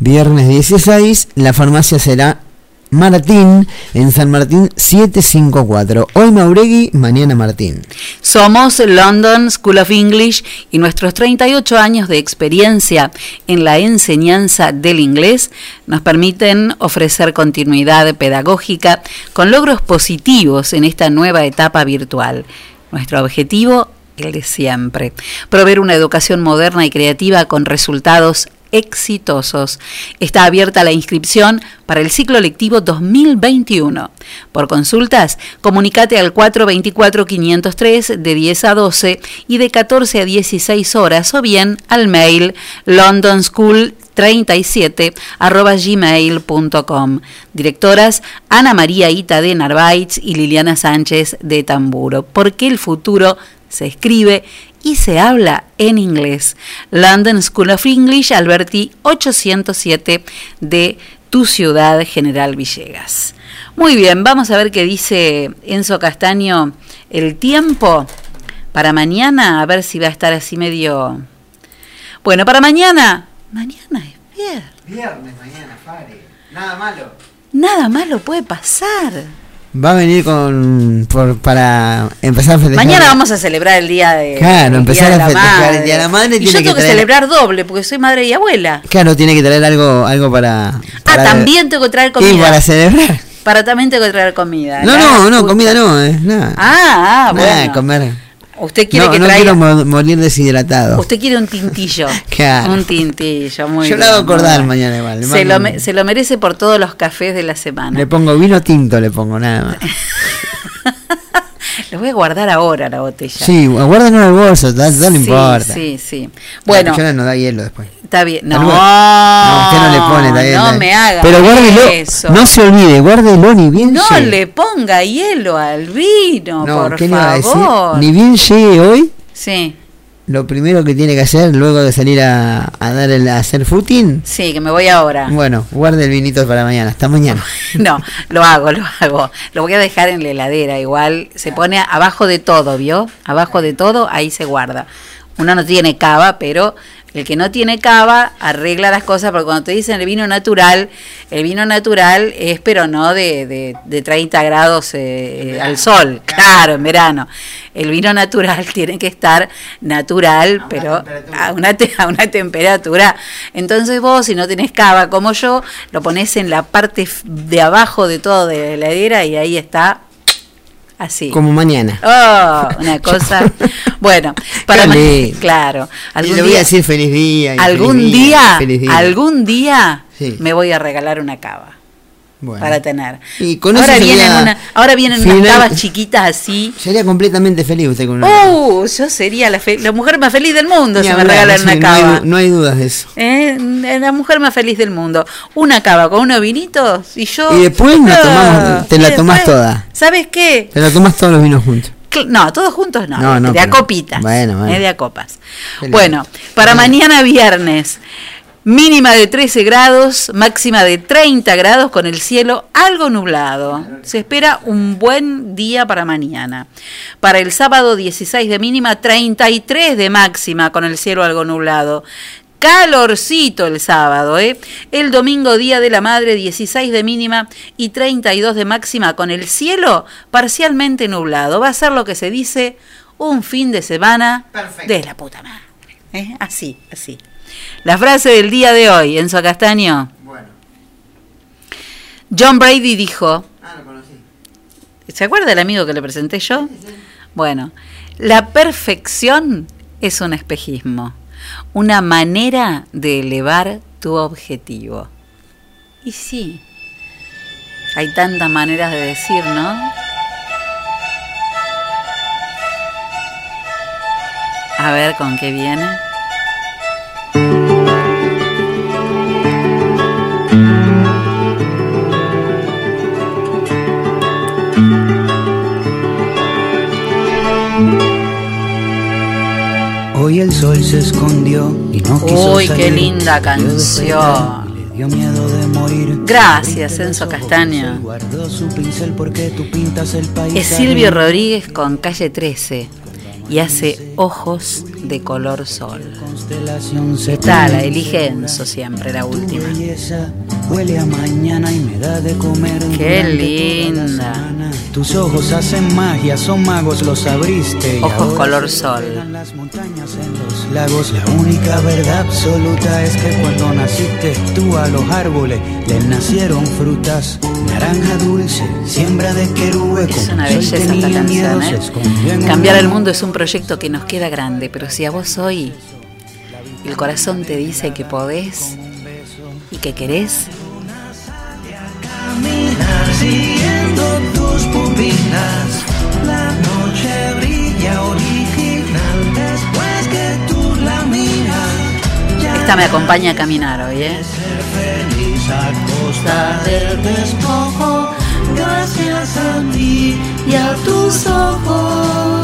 viernes 16, la farmacia será Martín, en San Martín 754. Hoy Mauregui, mañana Martín. Somos London School of English y nuestros 38 años de experiencia en la enseñanza del inglés nos permiten ofrecer continuidad pedagógica con logros positivos en esta nueva etapa virtual. Nuestro objetivo, siempre, proveer una educación moderna y creativa con resultados exitosos. Está abierta la inscripción para el ciclo lectivo 2021. Por consultas, comunícate al 424-503 de 10 a 12 y de 14 a 16 horas o bien al mail londonschool 37 arroba gmail.com. Directoras Ana María Ita de Narváez y Liliana Sánchez de Tamburo. Porque el futuro se escribe y se habla en inglés. London School of English, Alberti 807 de tu ciudad, General Villegas. Muy bien, vamos a ver qué dice Enzo Castaño el tiempo para mañana, a ver si va a estar así medio... Bueno, para mañana, mañana es viernes. Viernes, mañana, Fari. Nada malo. Nada malo puede pasar. Va a venir con por, para empezar a festejar. Mañana vamos a celebrar el día de Claro, empezar a la festejar madre. el Día de la Madre Y tiene yo tengo que traer- celebrar doble porque soy madre y abuela. Claro, tiene que traer algo algo para. Ah, para- también tengo que traer Y comida. para celebrar. Para también tengo que traer comida. No, no, no, comida no, eh, nada. Ah, ah, Nada, bueno. comer. Usted quiere no, que no traiga. quiero mo- morir deshidratado. Usted quiere un tintillo. Claro. Un tintillo, muy Yo bien. lo hago acordar mañana igual. Se mando lo, me- se lo merece por todos los cafés de la semana. Le pongo vino tinto, le pongo nada más. Lo voy a guardar ahora la botella. Sí, guárdenlo en el bolso, no, no le Sí, importa. Sí, sí. Bueno, La no da hielo después. está bien. No. No, usted no le pone, está bien, no me haga Pero guárdelo, eso. no se olvide, guárdelo ni bien No llegue. le ponga hielo al vino, No, por ¿qué le iba a decir? favor. Ni bien llegue hoy, Sí, lo primero que tiene que hacer luego de salir a, a dar el, a hacer footing, sí, que me voy ahora. bueno, guarde el vinito para mañana, hasta mañana. No, lo hago, lo hago. Lo voy a dejar en la heladera, igual se pone abajo de todo, ¿vio? Abajo de todo, ahí se guarda. Uno no tiene cava, pero el que no tiene cava arregla las cosas, porque cuando te dicen el vino natural, el vino natural es, pero no de, de, de 30 grados eh, al sol, claro, en verano. El vino natural tiene que estar natural, pero a una, te- a una temperatura. Entonces vos, si no tenés cava como yo, lo pones en la parte de abajo de todo de la heladera y ahí está así. Como mañana. Oh, una cosa. bueno, para claro, Y algún le voy a día, decir feliz día. y algún feliz día, feliz día. algún día Sí. me voy a regalar una cava Bueno. para tener. Y con ahora eso vienen una, ahora vienen final- unas cavas chiquitas así. Sería completamente feliz usted con una. Uh, yo sería la, fe- la mujer más feliz del mundo si me regalan sí, una no hay cava. no hay dudas de eso. Eh, La mujer más feliz del mundo. Una cava con unos vinitos y yo. Y después Ah, tomamos, te la tomás después, toda. ¿Sabes qué? Te la tomás todos los vinos juntos. No, todos juntos no. No, no, de a copitas. bueno, bueno. eh, de a copas. Bueno, para mañana viernes, mínima de 13 grados, máxima de 30 grados con el cielo algo nublado. Se espera un buen día para mañana. Para el sábado 16 de mínima, 33 de máxima con el cielo algo nublado. Calorcito el sábado, ¿eh? El domingo, Día de la Madre, 16 de mínima y 32 de máxima con el cielo parcialmente nublado. Va a ser lo que se dice un fin de semana de la puta madre. ¿eh? Así, así. La frase del día de hoy, Enzo Castaño. John Brady dijo. ¿Se acuerda del amigo que le presenté yo? Bueno, la perfección es un espejismo, una manera de elevar tu objetivo. Y sí, hay tantas maneras de decir, ¿no? A ver con qué viene. Hoy el sol se escondió y no quiso Uy, qué salir. linda Yo desperté, canción. le dio miedo de morir. Gracias, Enzo Castaño. Guardó su pincel porque tú pintas el paisaje. Es Silvio Rodríguez con calle 13 y hace ojos de color sol. Constelación se Está, la elige Enzo siempre, la última. belleza huele a mañana y me da de comer. Qué linda. Tus ojos hacen magia, son magos, los abriste. Ojos color sol. las montañas en los lagos. La única verdad absoluta es que cuando naciste tú a los árboles les nacieron frutas. Naranja dulce, siembra de querube. Es una belleza esta canción, ¿eh? Cambiar el mundo es un proyecto que nos queda grande, pero si a vos hoy el corazón te dice que podés y que querés, siguiendo tus pupilas. La noche brilla original después que tú la miras. Esta me acompaña a caminar hoy, ¿eh? feliz a costa del despojo. Gracias a ti y a tus ojos.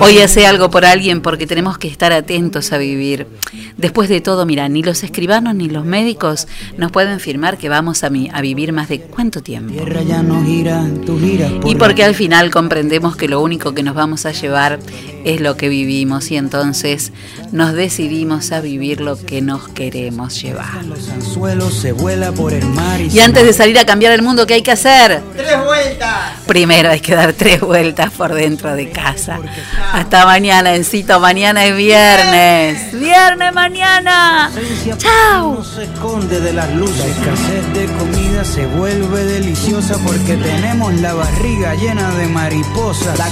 Hoy hace algo por alguien porque tenemos que estar atentos a vivir. Después de todo, mira, ni los escribanos ni los médicos nos pueden firmar que vamos a, mi- a vivir más de cuánto tiempo. Y porque al final comprendemos que lo único que nos vamos a llevar es lo que vivimos y entonces nos decidimos a vivir lo que nos queremos llevar. Y antes de salir a cambiar el mundo, ¿qué hay que hacer? ¡Tres vueltas! Primero hay que dar tres vueltas por dentro de casa. Hasta mañana, Encito. Mañana es viernes. Viernes mañana. Chao. No se esconde de las luces. La escasez de comida se vuelve deliciosa porque tenemos la barriga llena de mariposas. La